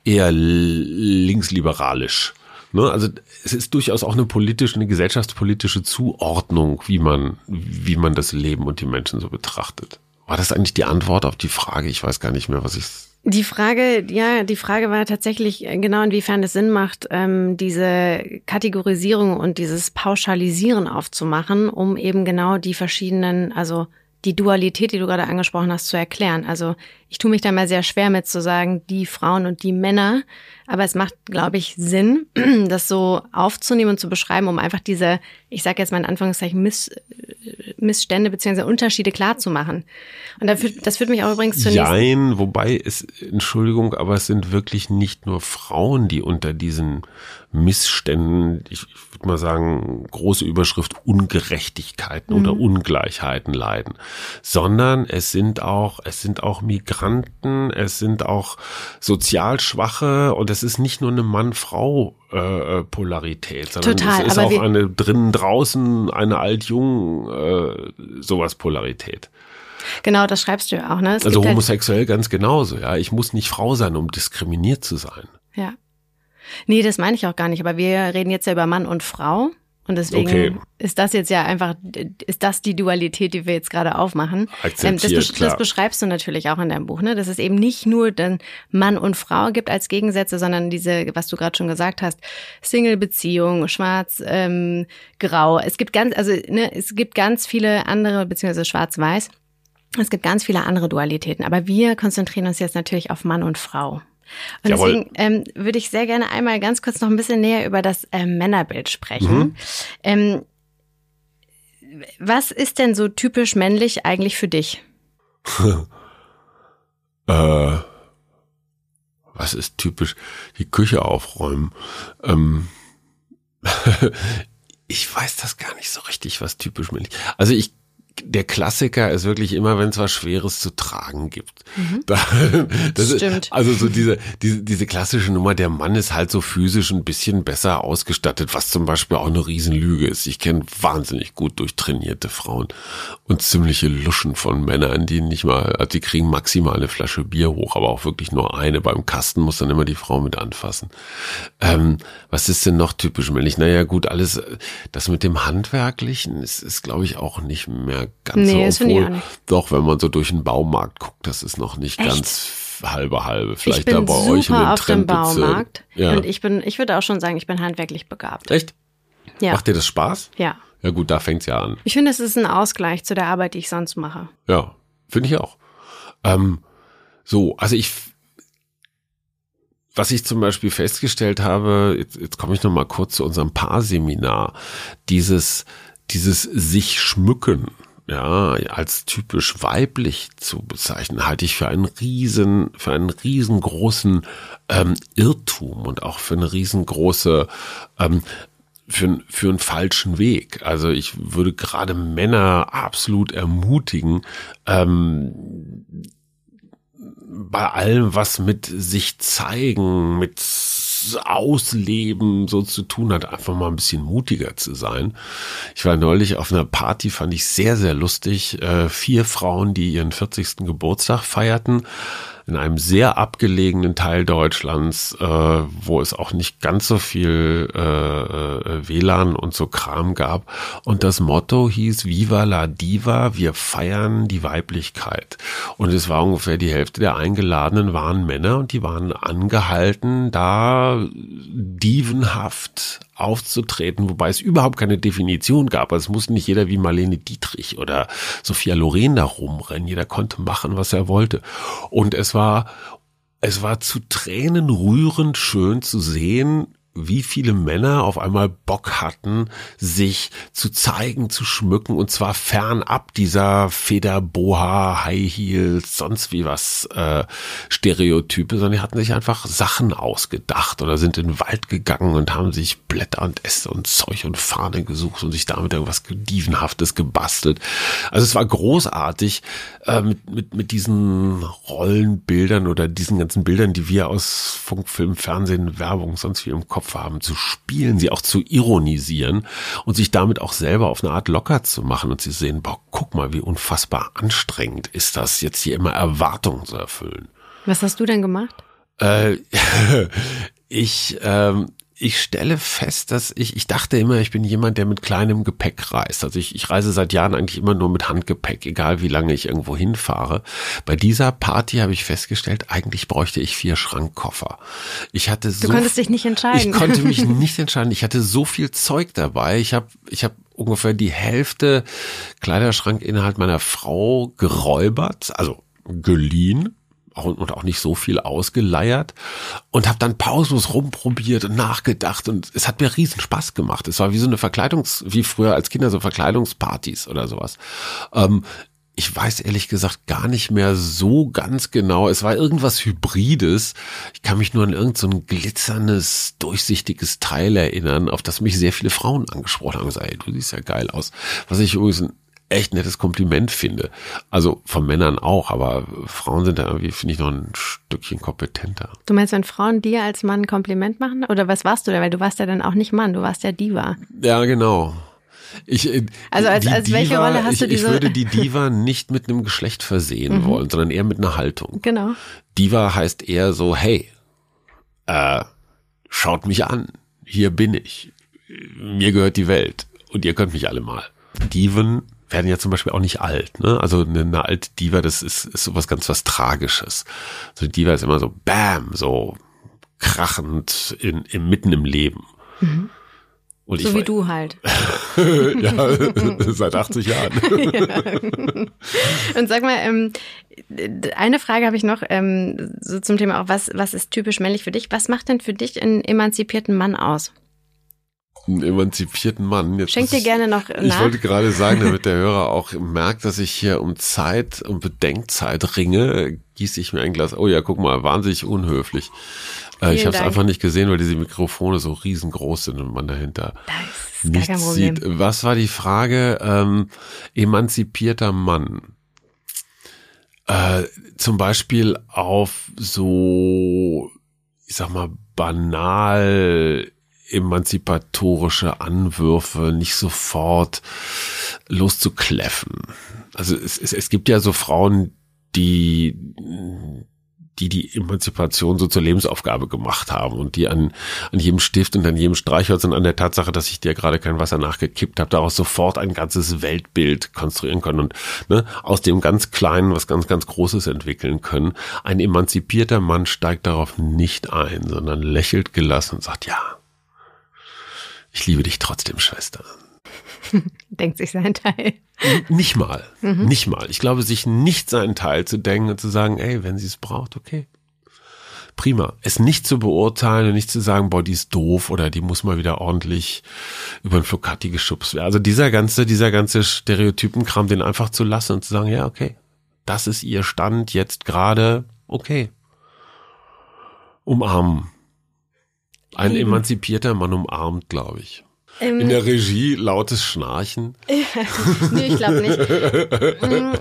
eher linksliberalisch. Ne? Also es ist durchaus auch eine politische, eine gesellschaftspolitische Zuordnung, wie man, wie man das Leben und die Menschen so betrachtet. War das eigentlich die Antwort auf die Frage? Ich weiß gar nicht mehr, was ich.
Die Frage, ja, die Frage war tatsächlich genau, inwiefern es Sinn macht, ähm, diese Kategorisierung und dieses Pauschalisieren aufzumachen, um eben genau die verschiedenen, also die Dualität, die du gerade angesprochen hast, zu erklären. Also ich tue mich da mal sehr schwer mit zu sagen, die Frauen und die Männer. Aber es macht, glaube ich, Sinn, das so aufzunehmen und zu beschreiben, um einfach diese, ich sage jetzt mal in Anführungszeichen, Miss, Missstände bzw. Unterschiede klar zu machen. Und das führt, das führt mich auch übrigens
zunächst. Nein, wobei es, Entschuldigung, aber es sind wirklich nicht nur Frauen, die unter diesen Missständen, ich würde mal sagen, große Überschrift Ungerechtigkeiten mhm. oder Ungleichheiten leiden, sondern es sind auch, es sind auch Migranten, es sind auch sozial Schwache und es ist nicht nur eine Mann-Frau äh, äh Polarität, sondern Total, es ist auch eine drinnen draußen, eine alt-jung, äh, sowas Polarität.
Genau, das schreibst du ja auch, ne?
Es also halt homosexuell halt ganz genauso, ja. Ich muss nicht Frau sein, um diskriminiert zu sein.
Ja. Nee, das meine ich auch gar nicht, aber wir reden jetzt ja über Mann und Frau. Und deswegen okay. ist das jetzt ja einfach, ist das die Dualität, die wir jetzt gerade aufmachen.
Ähm,
das, besch das, beschreibst du natürlich auch in deinem Buch, ne? Dass es eben nicht nur dann Mann und Frau gibt als Gegensätze, sondern diese, was du gerade schon gesagt hast, Single-Beziehung, schwarz, ähm, grau. Es gibt ganz, also ne, es gibt ganz viele andere, beziehungsweise schwarz-weiß. Es gibt ganz viele andere Dualitäten, aber wir konzentrieren uns jetzt natürlich auf Mann und Frau. Und Jawohl. deswegen ähm, würde ich sehr gerne einmal ganz kurz noch ein bisschen näher über das äh, Männerbild sprechen. Mhm. Ähm, was ist denn so typisch männlich eigentlich für dich?
äh, was ist typisch? Die Küche aufräumen. Ähm, ich weiß das gar nicht so richtig, was typisch männlich. Also ich der Klassiker ist wirklich immer, wenn es was Schweres zu tragen gibt. Mhm. Da, das Stimmt. Ist, also so diese, diese, diese klassische Nummer, der Mann ist halt so physisch ein bisschen besser ausgestattet, was zum Beispiel auch eine Riesenlüge ist. Ich kenne wahnsinnig gut durchtrainierte Frauen und ziemliche Luschen von Männern, die nicht mal, also die kriegen maximal eine Flasche Bier hoch, aber auch wirklich nur eine. Beim Kasten muss dann immer die Frau mit anfassen. Ähm, was ist denn noch typisch männlich? Naja, gut, alles, das mit dem Handwerklichen ist, ist glaube ich, auch nicht mehr ganz nee, so. Obwohl, doch, wenn man so durch den Baumarkt guckt, das ist noch nicht Echt? ganz halbe halbe. Vielleicht da bei euch in den auf dem Baumarkt.
Ja. Und ich bin, ich würde auch schon sagen, ich bin handwerklich begabt.
Echt? Ja. Macht dir das Spaß?
Ja.
Ja gut, da fängt's ja an.
Ich finde, es ist ein Ausgleich zu der Arbeit, die ich sonst mache.
Ja, finde ich auch. Ähm, so, also ich, was ich zum Beispiel festgestellt habe, jetzt, jetzt komme ich noch mal kurz zu unserem Paarseminar, dieses, dieses sich schmücken ja, als typisch weiblich zu bezeichnen, halte ich für einen riesen, für einen riesengroßen ähm, Irrtum und auch für eine riesengroße ähm, für, für einen falschen Weg. Also ich würde gerade Männer absolut ermutigen, ähm, bei allem, was mit sich zeigen, mit Ausleben so zu tun hat, einfach mal ein bisschen mutiger zu sein. Ich war neulich auf einer Party, fand ich sehr, sehr lustig. Äh, vier Frauen, die ihren 40. Geburtstag feierten in einem sehr abgelegenen Teil Deutschlands, äh, wo es auch nicht ganz so viel äh, äh WLAN und so Kram gab. Und das Motto hieß Viva la Diva, wir feiern die Weiblichkeit. Und es war ungefähr die Hälfte der Eingeladenen waren Männer und die waren angehalten, da dievenhaft aufzutreten, wobei es überhaupt keine Definition gab. Also es musste nicht jeder wie Marlene Dietrich oder Sophia Loren da rumrennen. Jeder konnte machen, was er wollte. Und es war, es war zu Tränen rührend schön zu sehen, wie viele Männer auf einmal Bock hatten, sich zu zeigen, zu schmücken und zwar fernab dieser Federboa, High Heels, sonst wie was äh, Stereotype, sondern die hatten sich einfach Sachen ausgedacht oder sind in den Wald gegangen und haben sich Blätter und Äste und Zeug und Fahne gesucht und sich damit irgendwas Dievenhaftes gebastelt. Also es war großartig äh, mit, mit, mit diesen Rollenbildern oder diesen ganzen Bildern, die wir aus Funk, Film, Fernsehen, Werbung, sonst wie im Kopf Kopf haben, zu spielen, sie auch zu ironisieren und sich damit auch selber auf eine Art locker zu machen und sie sehen, boah, guck mal, wie unfassbar anstrengend ist das, jetzt hier immer Erwartungen zu erfüllen.
Was hast du denn gemacht?
Äh, ich ähm, ich stelle fest, dass ich, ich dachte immer, ich bin jemand, der mit kleinem Gepäck reist. Also ich, ich reise seit Jahren eigentlich immer nur mit Handgepäck, egal wie lange ich irgendwo hinfahre. Bei dieser Party habe ich festgestellt, eigentlich bräuchte ich vier Schrankkoffer. Ich hatte so.
Du konntest dich nicht entscheiden.
Ich konnte mich nicht entscheiden. Ich hatte so viel Zeug dabei. Ich habe, ich habe ungefähr die Hälfte Kleiderschrankinhalt meiner Frau geräubert, also geliehen und auch nicht so viel ausgeleiert und habe dann pausenlos rumprobiert und nachgedacht und es hat mir riesen Spaß gemacht. Es war wie so eine Verkleidungs, wie früher als Kinder so Verkleidungspartys oder sowas. Ähm, ich weiß ehrlich gesagt gar nicht mehr so ganz genau. Es war irgendwas Hybrides. Ich kann mich nur an irgendein so glitzerndes, durchsichtiges Teil erinnern, auf das mich sehr viele Frauen angesprochen haben. Gesagt, hey, du siehst ja geil aus. Was ich übrigens echt nettes Kompliment finde. Also von Männern auch, aber Frauen sind da irgendwie, finde ich, noch ein Stückchen kompetenter.
Du meinst, wenn Frauen dir als Mann ein Kompliment machen? Oder was warst du da? Weil du warst ja dann auch nicht Mann, du warst ja Diva.
Ja, genau. Ich,
äh, also als, als Diva, welche Rolle hast
ich,
du diese?
Ich würde die Diva nicht mit einem Geschlecht versehen mhm. wollen, sondern eher mit einer Haltung.
Genau.
Diva heißt eher so, hey, äh, schaut mich an, hier bin ich mir gehört die Welt und ihr könnt mich alle mal. Diven werden ja zum Beispiel auch nicht alt, ne? Also eine, eine alte Diva, das ist, ist sowas ganz was Tragisches. So eine Diva ist immer so Bam, so krachend in, im, mitten im Leben. Mhm.
So wie du halt.
ja, seit 80 Jahren.
ja. Und sag mal, ähm, eine Frage habe ich noch ähm, so zum Thema auch, was, was ist typisch männlich für dich? Was macht denn für dich einen emanzipierten Mann aus?
Einen emanzipierten Mann.
Jetzt Schenk dir gerne noch nach.
Ich wollte gerade sagen, damit der Hörer auch merkt, dass ich hier um Zeit, um Bedenkzeit ringe, gieße ich mir ein Glas. Oh ja, guck mal, wahnsinnig unhöflich. Äh, ich habe es einfach nicht gesehen, weil diese Mikrofone so riesengroß sind und man dahinter nichts sieht. Was war die Frage? Ähm, emanzipierter Mann. Äh, zum Beispiel auf so, ich sag mal, banal emanzipatorische Anwürfe nicht sofort loszukläffen. Also es, es, es gibt ja so Frauen, die die die Emanzipation so zur Lebensaufgabe gemacht haben und die an, an jedem Stift und an jedem Streichholz und an der Tatsache, dass ich dir gerade kein Wasser nachgekippt habe, daraus sofort ein ganzes Weltbild konstruieren können und ne, aus dem ganz Kleinen was ganz, ganz Großes entwickeln können. Ein emanzipierter Mann steigt darauf nicht ein, sondern lächelt gelassen und sagt, ja, ich liebe dich trotzdem, Schwester.
Denkt sich sein Teil.
Nicht mal. Mhm. Nicht mal. Ich glaube, sich nicht seinen Teil zu denken und zu sagen, ey, wenn sie es braucht, okay. Prima. Es nicht zu beurteilen und nicht zu sagen, boah, die ist doof oder die muss mal wieder ordentlich über den Flocati geschubst werden. Also dieser ganze, dieser ganze Stereotypenkram, den einfach zu lassen und zu sagen, ja, okay, das ist ihr Stand jetzt gerade, okay. Umarmen. Ein emanzipierter Mann umarmt, glaube ich. Ähm, In der Regie lautes Schnarchen.
nee, ich glaube nicht. Mm,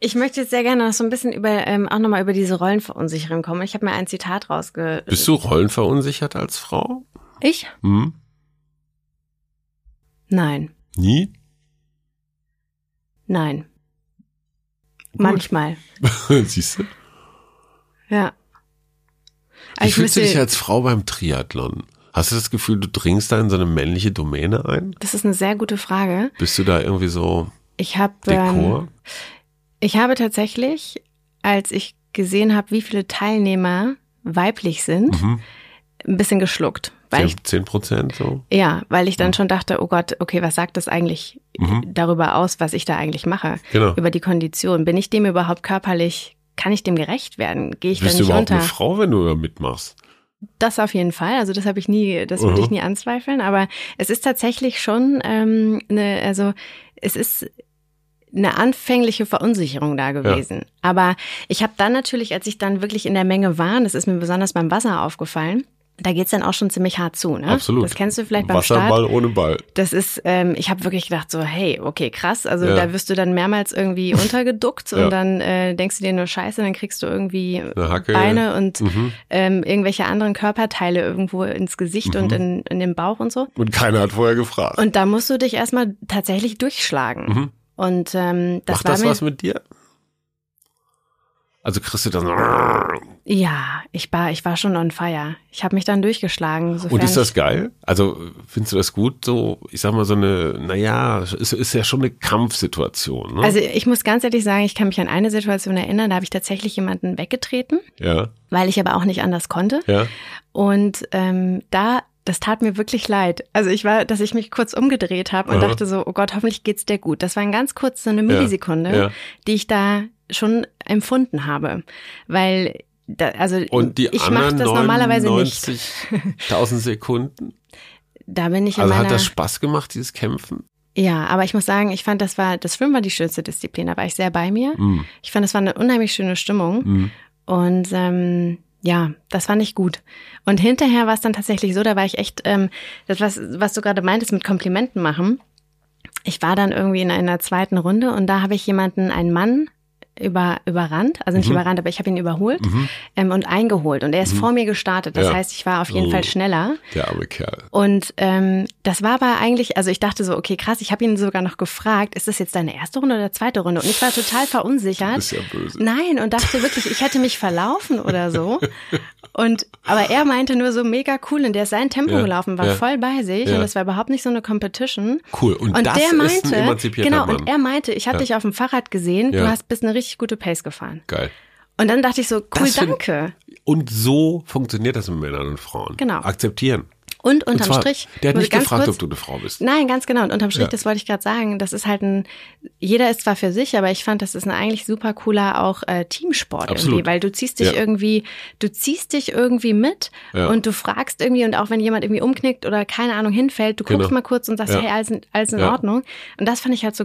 ich möchte jetzt sehr gerne noch so ein bisschen über ähm, auch nochmal über diese Rollenverunsicherung kommen. Ich habe mir ein Zitat rausge.
Bist du rollenverunsichert als Frau?
Ich? Hm? Nein.
Nie?
Nein. Gut. Manchmal.
Siehst du?
Ja.
Wie fühlst du dich als Frau beim Triathlon? Hast du das Gefühl, du dringst da in so eine männliche Domäne ein?
Das ist eine sehr gute Frage.
Bist du da irgendwie so
ich hab, Dekor? Ähm, ich habe tatsächlich, als ich gesehen habe, wie viele Teilnehmer weiblich sind, mhm. ein bisschen geschluckt.
Weil 10 Prozent so?
Ja, weil ich dann mhm. schon dachte, oh Gott, okay, was sagt das eigentlich mhm. darüber aus, was ich da eigentlich mache?
Genau.
Über die Kondition. Bin ich dem überhaupt körperlich kann ich dem gerecht werden? Gehe ich
Bist
da nicht
du überhaupt
unter?
eine Frau, wenn du da mitmachst?
Das auf jeden Fall. Also das habe ich nie, das würde uh -huh. ich nie anzweifeln. Aber es ist tatsächlich schon ähm, eine, also es ist eine anfängliche Verunsicherung da gewesen. Ja. Aber ich habe dann natürlich, als ich dann wirklich in der Menge war, das ist mir besonders beim Wasser aufgefallen, da geht's dann auch schon ziemlich hart zu, ne?
Absolut.
Das kennst du vielleicht beim
Wasserball
Start.
ohne Ball.
Das ist, ähm, ich habe wirklich gedacht so, hey, okay, krass. Also ja. da wirst du dann mehrmals irgendwie untergeduckt ja. und dann äh, denkst du dir nur Scheiße, dann kriegst du irgendwie Beine und mhm. ähm, irgendwelche anderen Körperteile irgendwo ins Gesicht mhm. und in, in den Bauch und so.
Und keiner hat vorher gefragt.
Und da musst du dich erstmal tatsächlich durchschlagen. Mhm. Und ähm, das
Macht
war
das
mir,
was mit dir? Also kriegst du dann.
Ja, ich war, ich war schon on fire. Ich habe mich dann durchgeschlagen.
Und ist das geil? Also findest du das gut? So, ich sag mal so eine, naja, es ist ja schon eine Kampfsituation. Ne?
Also ich muss ganz ehrlich sagen, ich kann mich an eine Situation erinnern, da habe ich tatsächlich jemanden weggetreten.
Ja.
Weil ich aber auch nicht anders konnte.
Ja.
Und ähm, da das tat mir wirklich leid. Also ich war, dass ich mich kurz umgedreht habe und Aha. dachte so, oh Gott, hoffentlich geht's dir gut. Das war ein ganz kurz so eine Millisekunde,
ja, ja.
die ich da schon empfunden habe, weil da, also
und die
ich mache das normalerweise nicht.
1000 Sekunden.
Da bin ich in
Also
meiner,
hat das Spaß gemacht, dieses Kämpfen?
Ja, aber ich muss sagen, ich fand, das war das Schwimmen war die schönste Disziplin. Da war ich sehr bei mir.
Mm.
Ich fand, das war eine unheimlich schöne Stimmung
mm.
und ähm, ja, das fand ich gut. Und hinterher war es dann tatsächlich so, da war ich echt, ähm, das was, was du gerade meintest mit Komplimenten machen. Ich war dann irgendwie in einer zweiten Runde und da habe ich jemanden, einen Mann, über, überrannt, also nicht mhm. überrannt, aber ich habe ihn überholt
mhm.
ähm, und eingeholt. Und er ist mhm. vor mir gestartet. Das
ja.
heißt, ich war auf jeden oh, Fall schneller.
Der arme Kerl.
Und ähm, das war aber eigentlich, also ich dachte so, okay, krass, ich habe ihn sogar noch gefragt, ist das jetzt deine erste Runde oder zweite Runde? Und ich war total verunsichert.
Das ist ja böse.
Nein, und dachte wirklich, ich hätte mich verlaufen oder so. Und, aber er meinte nur so mega cool und der ist sein Tempo
Ja,
gelaufen, war
ja,
voll bei sich und es war überhaupt nicht so eine Competition.
Cool. Und,
Und
das
der
ist
meinte,
ein emanzipierter
genau,
Mann.
und er meinte, ich hatte dich auf dem Fahrrad gesehen, du hast bist eine richtig gute Pace gefahren.
Geil.
Und dann dachte ich so, cool, danke.
Und so funktioniert das mit Männern und Frauen.
Genau.
Akzeptieren.
Und
Und
unterm
zwar,
Strich,
der hat nicht gefragt,
kurz,
ob du eine Frau bist.
Nein, ganz genau. Und unterm Strich,
Ja.
das wollte ich gerade sagen, das ist halt ein, jeder ist zwar für sich, aber ich fand, das ist ein eigentlich super cooler auch äh, Teamsport
Absolut.
irgendwie, weil du ziehst dich
Ja.
irgendwie, du ziehst dich irgendwie mit
Ja.
und du fragst irgendwie und auch wenn jemand irgendwie umknickt oder keine Ahnung hinfällt, du guckst
Genau.
mal kurz und sagst,
Ja.
hey, alles, in- alles in. Ordnung. Und das fand ich halt so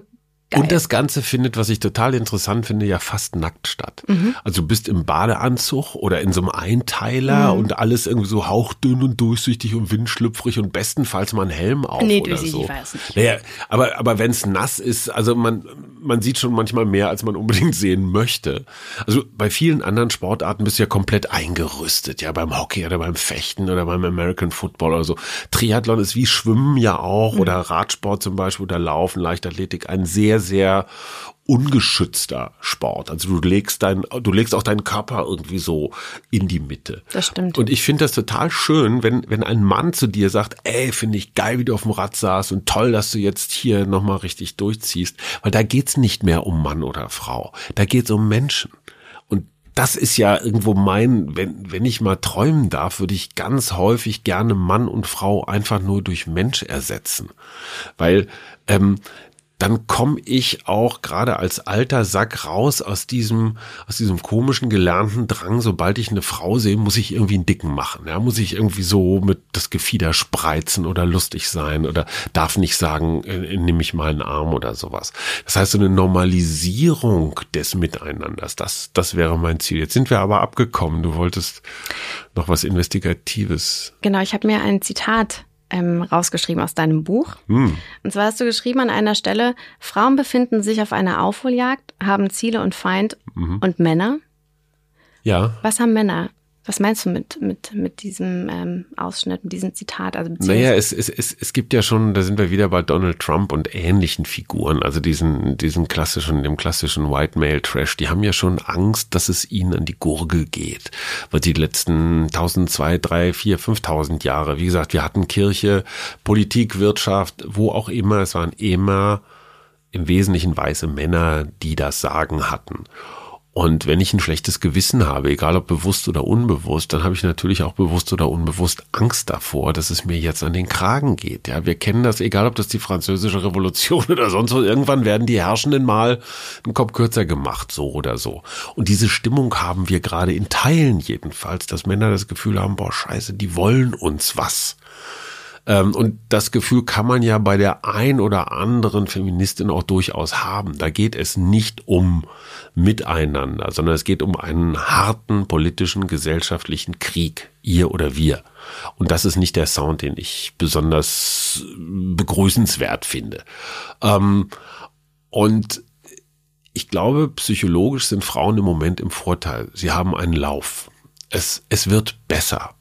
geil.
Und das Ganze findet, was ich total interessant finde, ja fast nackt statt.
Mhm.
Also du bist im Badeanzug oder in so einem Einteiler
Mhm.
und alles irgendwie so hauchdünn und durchsichtig und windschlüpfrig und bestenfalls mal einen Helm auf
Nee,
oder so.
weiß nicht.
Naja, aber, aber wenn es nass ist, also man, man sieht schon manchmal mehr, als man unbedingt sehen möchte. Also bei vielen anderen Sportarten bist du ja komplett eingerüstet, ja, beim Hockey oder beim Fechten oder beim American Football oder so. Triathlon ist wie Schwimmen ja auch oder Radsport zum Beispiel oder Laufen, Leichtathletik, ein sehr, sehr ungeschützter Sport. Also du legst dein, du legst auch deinen Körper irgendwie so in die Mitte.
Das stimmt.
Und ich finde das total schön, wenn, wenn ein Mann zu dir sagt, ey, finde ich geil, wie du auf dem Rad saßt und toll, dass du jetzt hier nochmal richtig durchziehst. Weil da geht's nicht mehr um Mann oder Frau. Da geht's um Menschen. Und das ist ja irgendwo mein, wenn, wenn ich mal träumen darf, würde ich ganz häufig gerne Mann und Frau einfach nur durch Mensch ersetzen. Weil, ähm, dann komme ich auch gerade als alter Sack raus aus diesem, aus diesem komischen gelernten Drang, sobald ich eine Frau sehe, muss ich irgendwie einen Dicken machen. Ja, muss ich irgendwie so mit das Gefieder spreizen oder lustig sein oder darf nicht sagen, äh, nimm ich mal einen Arm oder sowas. Das heißt, so eine Normalisierung des Miteinanders, das, das wäre mein Ziel. Jetzt sind wir aber abgekommen. Du wolltest noch was Investigatives.
Genau, ich habe mir ein Zitat ähm, rausgeschrieben aus deinem Buch.
Hm.
Und zwar hast du geschrieben an einer Stelle, Frauen befinden sich auf einer Aufholjagd, haben Ziele und Feind
Mhm.
und Männer.
Ja,
Was haben Männer? Was meinst du mit, mit, mit diesem ähm, Ausschnitt, mit diesem Zitat? Also
Naja, es, es, es, es gibt ja schon, da sind wir wieder bei Donald Trump und ähnlichen Figuren, also diesen, diesen klassischen, dem klassischen White Male Trash, die haben ja schon Angst, dass es ihnen an die Gurgel geht. Weil die letzten 1000, 2, 3, 4, 5000 Jahre, wie gesagt, wir hatten Kirche, Politik, Wirtschaft, wo auch immer, es waren immer im Wesentlichen weiße Männer, die das Sagen hatten. Und wenn ich ein schlechtes Gewissen habe, egal ob bewusst oder unbewusst, dann habe ich natürlich auch bewusst oder unbewusst Angst davor, dass es mir jetzt an den Kragen geht. Ja, wir kennen das, egal ob das die französische Revolution oder sonst was. Irgendwann werden die Herrschenden mal einen Kopf kürzer gemacht, so oder so. Und diese Stimmung haben wir gerade in Teilen jedenfalls, dass Männer das Gefühl haben, boah, scheiße, die wollen uns was. Ähm, und das Gefühl kann man ja bei der ein oder anderen Feministin auch durchaus haben. Da geht es nicht um Miteinander, sondern es geht um einen harten politischen, gesellschaftlichen Krieg, ihr oder wir. Und das ist nicht der Sound, den ich besonders begrüßenswert finde. Ähm, und ich glaube, psychologisch sind Frauen im Moment im Vorteil. Sie haben einen Lauf. Es, es wird besser.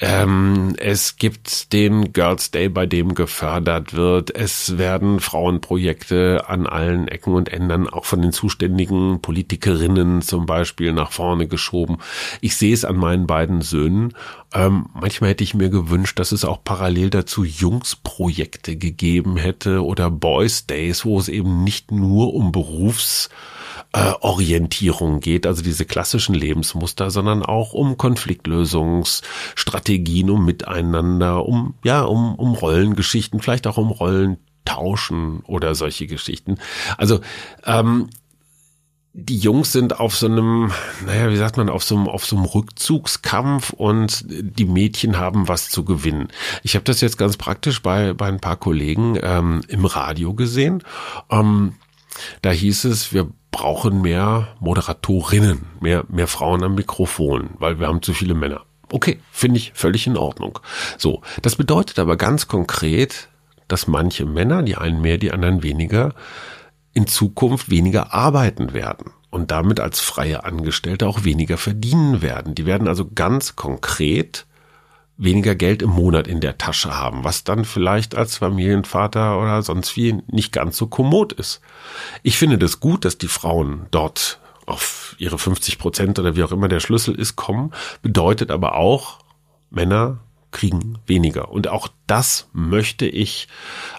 Ähm, es gibt den Girls Day, bei dem gefördert wird. Es werden Frauenprojekte an allen Ecken und Enden, auch von den zuständigen Politikerinnen zum Beispiel, nach vorne geschoben. Ich sehe es an meinen beiden Söhnen. Ähm, manchmal hätte ich mir gewünscht, dass es auch parallel dazu Jungsprojekte gegeben hätte oder Boys Days, wo es eben nicht nur um Berufs äh, Orientierung geht, also diese klassischen Lebensmuster, sondern auch um Konfliktlösungsstrategien, um Miteinander, um ja, um um Rollengeschichten, vielleicht auch um Rollentauschen oder solche Geschichten. Also ähm, die Jungs sind auf so einem, naja, wie sagt man, auf so einem, auf so einem Rückzugskampf und die Mädchen haben was zu gewinnen. Ich habe das jetzt ganz praktisch bei, bei ein paar Kollegen ähm, im Radio gesehen. Ähm, da hieß es, wir brauchen mehr Moderatorinnen, mehr, mehr Frauen am Mikrofon, weil wir haben zu viele Männer. Okay, finde ich völlig in Ordnung. So, das bedeutet aber ganz konkret, dass manche Männer, die einen mehr, die anderen weniger, in Zukunft weniger arbeiten werden und damit als freie Angestellte auch weniger verdienen werden. Die werden also ganz konkret weniger Geld im Monat in der Tasche haben, was dann vielleicht als Familienvater oder sonst wie nicht ganz so kommod ist. Ich finde das gut, dass die Frauen dort auf ihre 50 Prozent oder wie auch immer der Schlüssel ist, kommen, bedeutet aber auch, Männer kriegen weniger. Und auch das möchte ich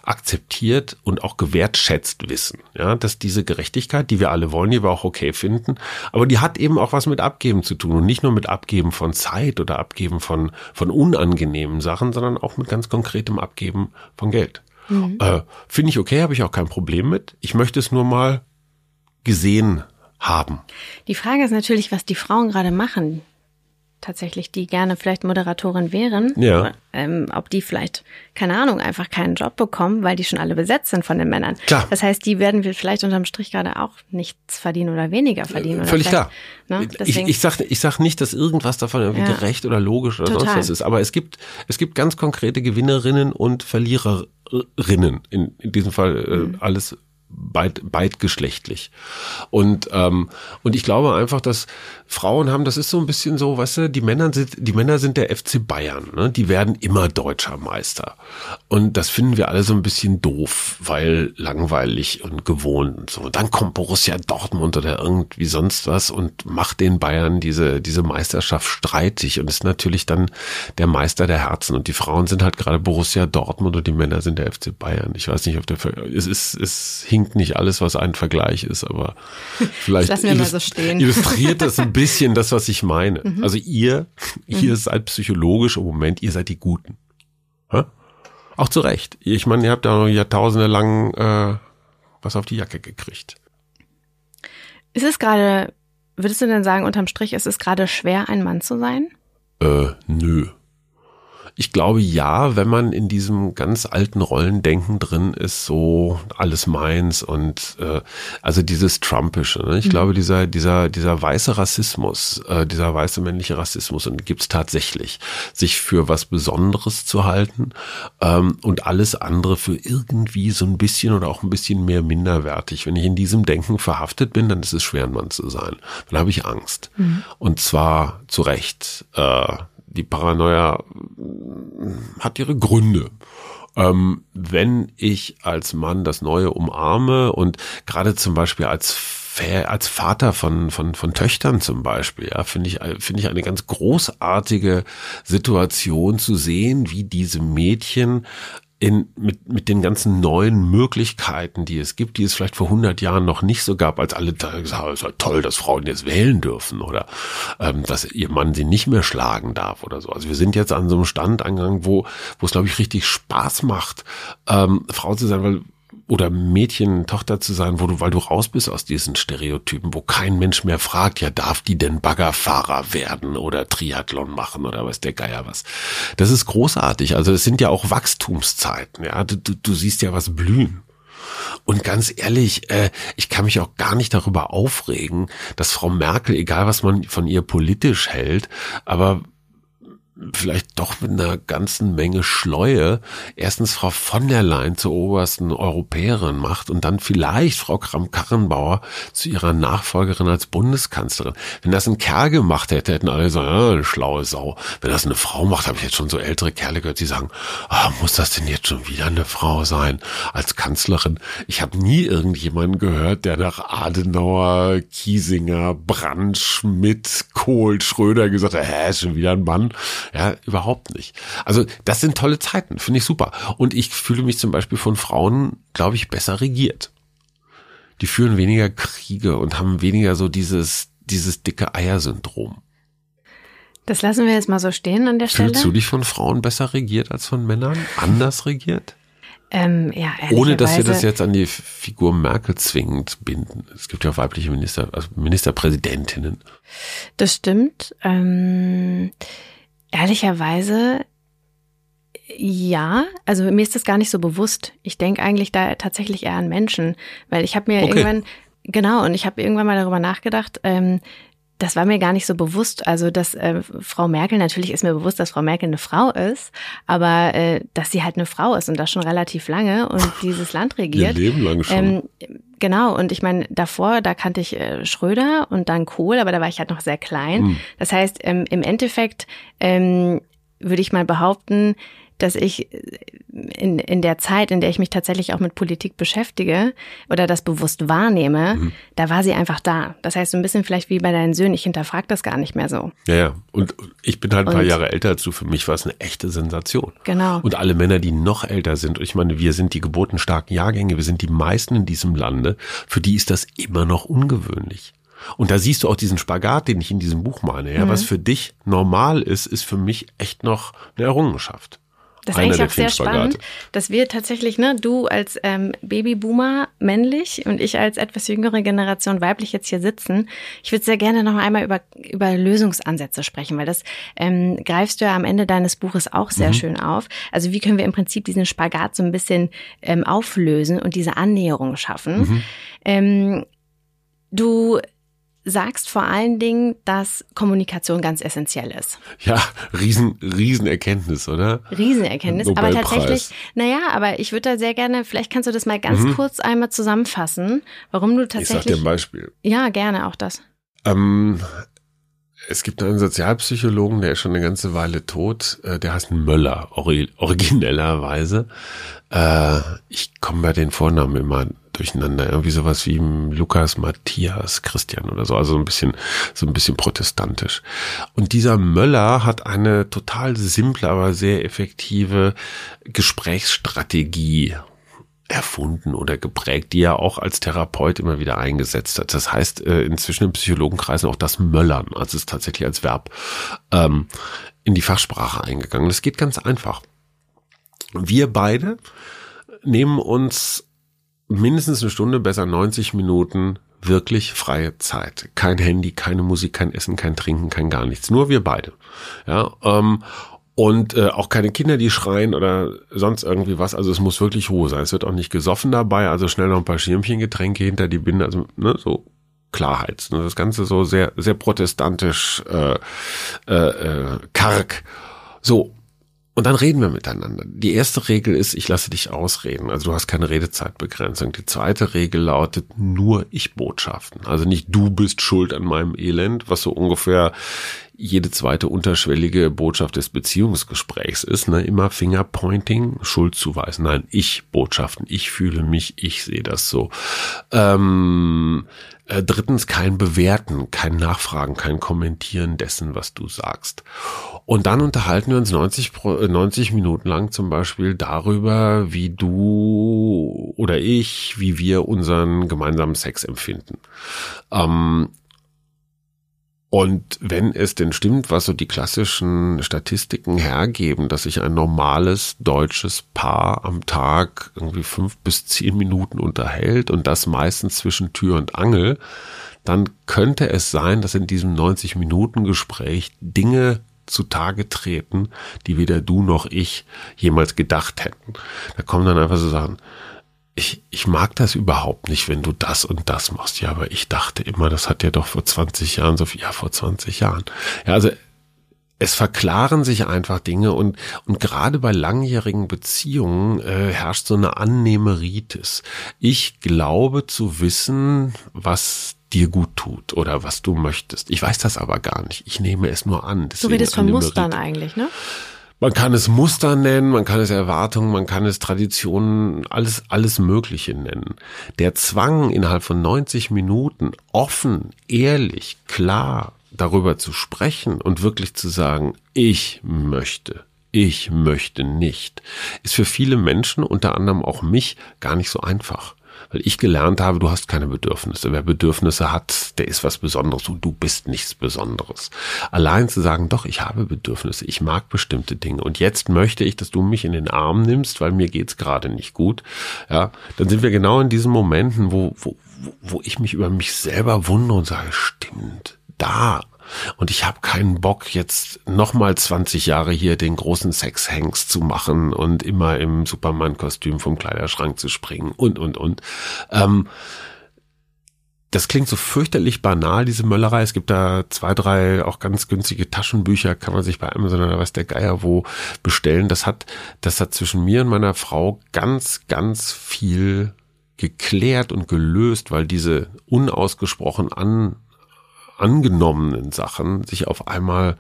akzeptiert und auch gewertschätzt wissen. Ja, dass diese Gerechtigkeit, die wir alle wollen, die wir auch okay finden, aber die hat eben auch was mit Abgeben zu tun und nicht nur mit Abgeben von Zeit oder Abgeben von, von unangenehmen Sachen, sondern auch mit ganz konkretem Abgeben von Geld. Mhm. Äh, Finde ich okay, habe ich auch kein Problem mit. Ich möchte es nur mal gesehen haben.
Die Frage ist natürlich, was die Frauen gerade machen tatsächlich, die gerne vielleicht Moderatorin wären,
ja.
ähm, ob die vielleicht, keine Ahnung, einfach keinen Job bekommen, weil die schon alle besetzt sind von den Männern.
Klar.
Das heißt, die werden wir vielleicht unterm Strich gerade auch nichts verdienen oder weniger verdienen. Oder
Völlig klar.
Ne?
Ich, ich sage ich sag nicht, dass irgendwas davon irgendwie ja. gerecht oder logisch oder Total. sonst was ist, aber es gibt, es gibt ganz konkrete Gewinnerinnen und Verliererinnen. In, in diesem Fall äh, mhm. alles beid, beidgeschlechtlich. Und, ähm, und ich glaube einfach, dass Frauen haben, das ist so ein bisschen so, weißt du, die Männer sind, die Männer sind der FC Bayern, ne? die werden immer deutscher Meister. Und das finden wir alle so ein bisschen doof, weil langweilig und gewohnt und so. Dann kommt Borussia Dortmund oder irgendwie sonst was und macht den Bayern diese, diese Meisterschaft streitig und ist natürlich dann der Meister der Herzen. Und die Frauen sind halt gerade Borussia Dortmund und die Männer sind der FC Bayern. Ich weiß nicht, ob der, es ist, es hinkt nicht alles, was ein Vergleich ist, aber vielleicht
so
illustriert das ein bisschen das, was ich meine. Mhm. Also ihr, ihr mhm. seid psychologisch im Moment, ihr seid die Guten. Ha? Auch zu Recht. Ich meine, ihr habt da noch Jahrtausende lang äh, was auf die Jacke gekriegt.
Ist es gerade, würdest du denn sagen, unterm Strich, ist es gerade schwer, ein Mann zu sein?
Äh, nö. Ich glaube ja, wenn man in diesem ganz alten Rollendenken drin ist, so alles meins und äh, also dieses Trumpische. Ne? Ich mhm. glaube, dieser dieser dieser weiße Rassismus, äh, dieser weiße männliche Rassismus und gibt's tatsächlich, sich für was Besonderes zu halten ähm, und alles andere für irgendwie so ein bisschen oder auch ein bisschen mehr minderwertig. Wenn ich in diesem Denken verhaftet bin, dann ist es schwer, ein Mann zu sein. Dann habe ich Angst mhm. und zwar zu Recht. Äh, die Paranoia hat ihre Gründe. Ähm, wenn ich als Mann das Neue umarme und gerade zum Beispiel als als Vater von, von, von Töchtern zum Beispiel, ja, finde ich, finde ich eine ganz großartige Situation zu sehen, wie diese Mädchen in, mit, mit den ganzen neuen Möglichkeiten, die es gibt, die es vielleicht vor 100 Jahren noch nicht so gab, als alle gesagt haben, es ist toll, dass Frauen jetzt wählen dürfen oder ähm, dass ihr Mann sie nicht mehr schlagen darf oder so. Also wir sind jetzt an so einem Stand angegangen, wo, wo es, glaube ich, richtig Spaß macht, ähm, Frau zu sein, weil oder Mädchen, Tochter zu sein, wo du, weil du raus bist aus diesen Stereotypen, wo kein Mensch mehr fragt, ja, darf die denn Baggerfahrer werden oder Triathlon machen oder was der Geier was. Das ist großartig. Also es sind ja auch Wachstumszeiten, ja. Du, du, du siehst ja was blühen. Und ganz ehrlich, äh, ich kann mich auch gar nicht darüber aufregen, dass Frau Merkel, egal was man von ihr politisch hält, aber vielleicht doch mit einer ganzen Menge Schleue erstens Frau von der Leyen zur obersten Europäerin macht und dann vielleicht Frau Kramp-Karrenbauer zu ihrer Nachfolgerin als Bundeskanzlerin. Wenn das ein Kerl gemacht hätte, hätten alle gesagt, ja, eine schlaue Sau. Wenn das eine Frau macht, habe ich jetzt schon so ältere Kerle gehört, die sagen, ah, muss das denn jetzt schon wieder eine Frau sein als Kanzlerin? Ich habe nie irgendjemanden gehört, der nach Adenauer, Kiesinger, Brandt, Schmidt, Kohl, Schröder gesagt hat, hä, ist schon wieder ein Mann. Ja, überhaupt nicht. Also das sind tolle Zeiten, finde ich super. Und ich fühle mich zum Beispiel von Frauen, glaube ich, besser regiert. Die führen weniger Kriege und haben weniger so dieses, dieses dicke Eier-Syndrom.
Das lassen wir jetzt mal so stehen an der Stelle.
Fühlst du dich von Frauen besser regiert als von Männern? Anders regiert?
Ähm, ja,
Ohne dass wir das jetzt an die Figur Merkel zwingend binden. Es gibt ja auch weibliche Minister, also Ministerpräsidentinnen.
Das stimmt. Ähm, Ehrlicherweise ja, also mir ist das gar nicht so bewusst. Ich denke eigentlich da tatsächlich eher an Menschen, weil ich habe mir okay. irgendwann, genau, und ich habe irgendwann mal darüber nachgedacht, ähm, das war mir gar nicht so bewusst. Also, dass äh, Frau Merkel, natürlich ist mir bewusst, dass Frau Merkel eine Frau ist, aber äh, dass sie halt eine Frau ist und das schon relativ lange und dieses Land regiert.
Ihr Leben lang schon. Ähm,
Genau, und ich meine, davor, da kannte ich äh, Schröder und dann Kohl, aber da war ich halt noch sehr klein. Mhm. Das heißt, ähm, im Endeffekt ähm, würde ich mal behaupten, dass ich in, in der Zeit, in der ich mich tatsächlich auch mit Politik beschäftige oder das bewusst wahrnehme, mhm. da war sie einfach da. Das heißt, so ein bisschen vielleicht wie bei deinen Söhnen, ich hinterfrage das gar nicht mehr so.
Ja, ja. Und ich bin halt ein paar und, Jahre älter als du. Für mich war es eine echte Sensation.
Genau.
Und alle Männer, die noch älter sind, ich meine, wir sind die geburtenstarken Jahrgänge, wir sind die meisten in diesem Lande, für die ist das immer noch ungewöhnlich. Und da siehst du auch diesen Spagat, den ich in diesem Buch meine. Ja, mhm. was für dich normal ist, ist für mich echt noch eine Errungenschaft.
Das ist eigentlich auch sehr spannend, dass wir tatsächlich, ne, du als ähm, Babyboomer männlich und ich als etwas jüngere Generation weiblich jetzt hier sitzen. Ich würde sehr gerne noch einmal über, über Lösungsansätze sprechen, weil das ähm, greifst du ja am Ende deines Buches auch sehr mhm. schön auf. Also wie können wir im Prinzip diesen Spagat so ein bisschen ähm, auflösen und diese Annäherung schaffen? Mhm. Ähm, du sagst vor allen Dingen, dass Kommunikation ganz essentiell ist.
Ja, riesen, Riesenerkenntnis, oder?
Riesenerkenntnis, aber tatsächlich, naja, aber ich würde da sehr gerne, vielleicht kannst du das mal ganz mhm. kurz einmal zusammenfassen, warum du tatsächlich. Ich
sag dir ein Beispiel.
Ja, gerne, auch das.
Ähm, es gibt einen Sozialpsychologen, der ist schon eine ganze Weile tot, äh, der heißt Möller, originellerweise. Äh, ich komme bei den Vornamen immer durcheinander. Irgendwie sowas wie Lukas, Matthias, Christian oder so. Also so ein bisschen, so ein bisschen protestantisch. Und dieser Möller hat eine total simple, aber sehr effektive Gesprächsstrategie erfunden oder geprägt, die er auch als Therapeut immer wieder eingesetzt hat. Das heißt äh, inzwischen in Psychologenkreisen auch das Möllern, also ist tatsächlich als Verb ähm, in die Fachsprache eingegangen. Das geht ganz einfach. Wir beide nehmen uns mindestens eine Stunde, besser 90 Minuten wirklich freie Zeit. Kein Handy, keine Musik, kein Essen, kein Trinken, kein gar nichts. Nur wir beide. Ja, ähm, und äh, auch keine Kinder, die schreien oder sonst irgendwie was. Also es muss wirklich Ruhe sein. Es wird auch nicht gesoffen dabei. Also schnell noch ein paar Schirmchen Getränke hinter die Binde. Also ne, so Klarheit. Ne? Das Ganze so sehr sehr protestantisch äh, äh, äh, karg. So und dann reden wir miteinander. Die erste Regel ist, ich lasse dich ausreden. Also du hast keine Redezeitbegrenzung. Die zweite Regel lautet nur Ich-Botschaften. Also nicht du bist schuld an meinem Elend, was so ungefähr jede zweite unterschwellige Botschaft des Beziehungsgesprächs ist, ne, immer Fingerpointing, Schuld zuweisen. Nein, ich Botschaften, ich fühle mich, ich sehe das so. Ähm, äh, drittens kein Bewerten, kein Nachfragen, kein Kommentieren dessen, was du sagst. Und dann unterhalten wir uns 90, 90 äh, Minuten lang zum Beispiel darüber, wie du oder ich, wie wir unseren gemeinsamen Sex empfinden. Ähm, und wenn es denn stimmt, was so die klassischen Statistiken hergeben, dass sich ein normales deutsches Paar am Tag irgendwie fünf bis zehn Minuten unterhält und das meistens zwischen Tür und Angel, dann könnte es sein, dass in diesem 90 Minuten Gespräch Dinge zutage treten, die weder du noch ich jemals gedacht hätten. Da kommen dann einfach so Sachen, ich, ich mag das überhaupt nicht, wenn du das und das machst. Ja, aber ich dachte immer, das hat ja doch vor 20 Jahren so viel, ja, vor 20 Jahren. Ja, also es verklaren sich einfach Dinge und, und gerade bei langjährigen Beziehungen äh, herrscht so eine Annehmeritis. Ich glaube zu wissen, was dir gut tut oder was du möchtest. Ich weiß das aber gar nicht. Ich nehme es nur an.
du redest von Mustern eigentlich, ne?
Man kann es Muster nennen, man kann es Erwartungen, man kann es Traditionen, alles, alles Mögliche nennen. Der Zwang, innerhalb von 90 Minuten offen, ehrlich, klar darüber zu sprechen und wirklich zu sagen, ich möchte, ich möchte nicht, ist für viele Menschen, unter anderem auch mich, gar nicht so einfach weil ich gelernt habe, du hast keine Bedürfnisse. Wer Bedürfnisse hat, der ist was Besonderes und du bist nichts Besonderes. Allein zu sagen, doch, ich habe Bedürfnisse, ich mag bestimmte Dinge und jetzt möchte ich, dass du mich in den Arm nimmst, weil mir geht's gerade nicht gut. Ja, dann sind wir genau in diesen Momenten, wo, wo, wo ich mich über mich selber wundere und sage, stimmt, da und ich habe keinen Bock, jetzt nochmal 20 Jahre hier den großen Sexhengst zu machen und immer im Superman-Kostüm vom Kleiderschrank zu springen und, und, und. Ähm, das klingt so fürchterlich banal, diese Möllerei. Es gibt da zwei, drei auch ganz günstige Taschenbücher, kann man sich bei Amazon oder was der Geier wo bestellen. Das hat, das hat zwischen mir und meiner Frau ganz, ganz viel geklärt und gelöst, weil diese unausgesprochen an angenommenen Sachen sich auf einmal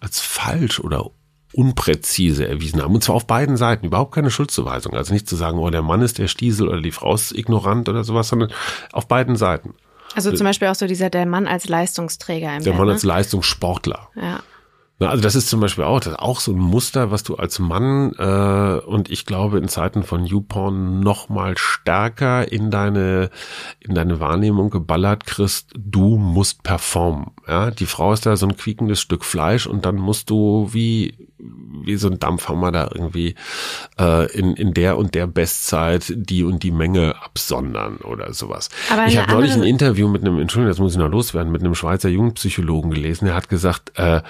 als falsch oder unpräzise erwiesen haben. Und zwar auf beiden Seiten. Überhaupt keine Schuldzuweisung. Also nicht zu sagen, oh, der Mann ist der Stiesel oder die Frau ist ignorant oder sowas, sondern auf beiden Seiten.
Also zum Beispiel auch so dieser, der Mann als Leistungsträger im
Der
Bett,
Mann
ne?
als Leistungssportler.
Ja.
Na, also das ist zum Beispiel auch, das ist auch so ein Muster, was du als Mann äh, und ich glaube in Zeiten von YouPorn noch mal stärker in deine in deine Wahrnehmung geballert kriegst. Du musst performen. Ja, die Frau ist da so ein quiekendes Stück Fleisch und dann musst du wie wie so ein Dampfhammer da irgendwie äh, in in der und der Bestzeit die und die Menge absondern oder sowas.
Aber
ich habe neulich ein Interview mit einem, Entschuldigung, das muss ich noch loswerden, mit einem Schweizer Jugendpsychologen gelesen. Der hat gesagt, äh,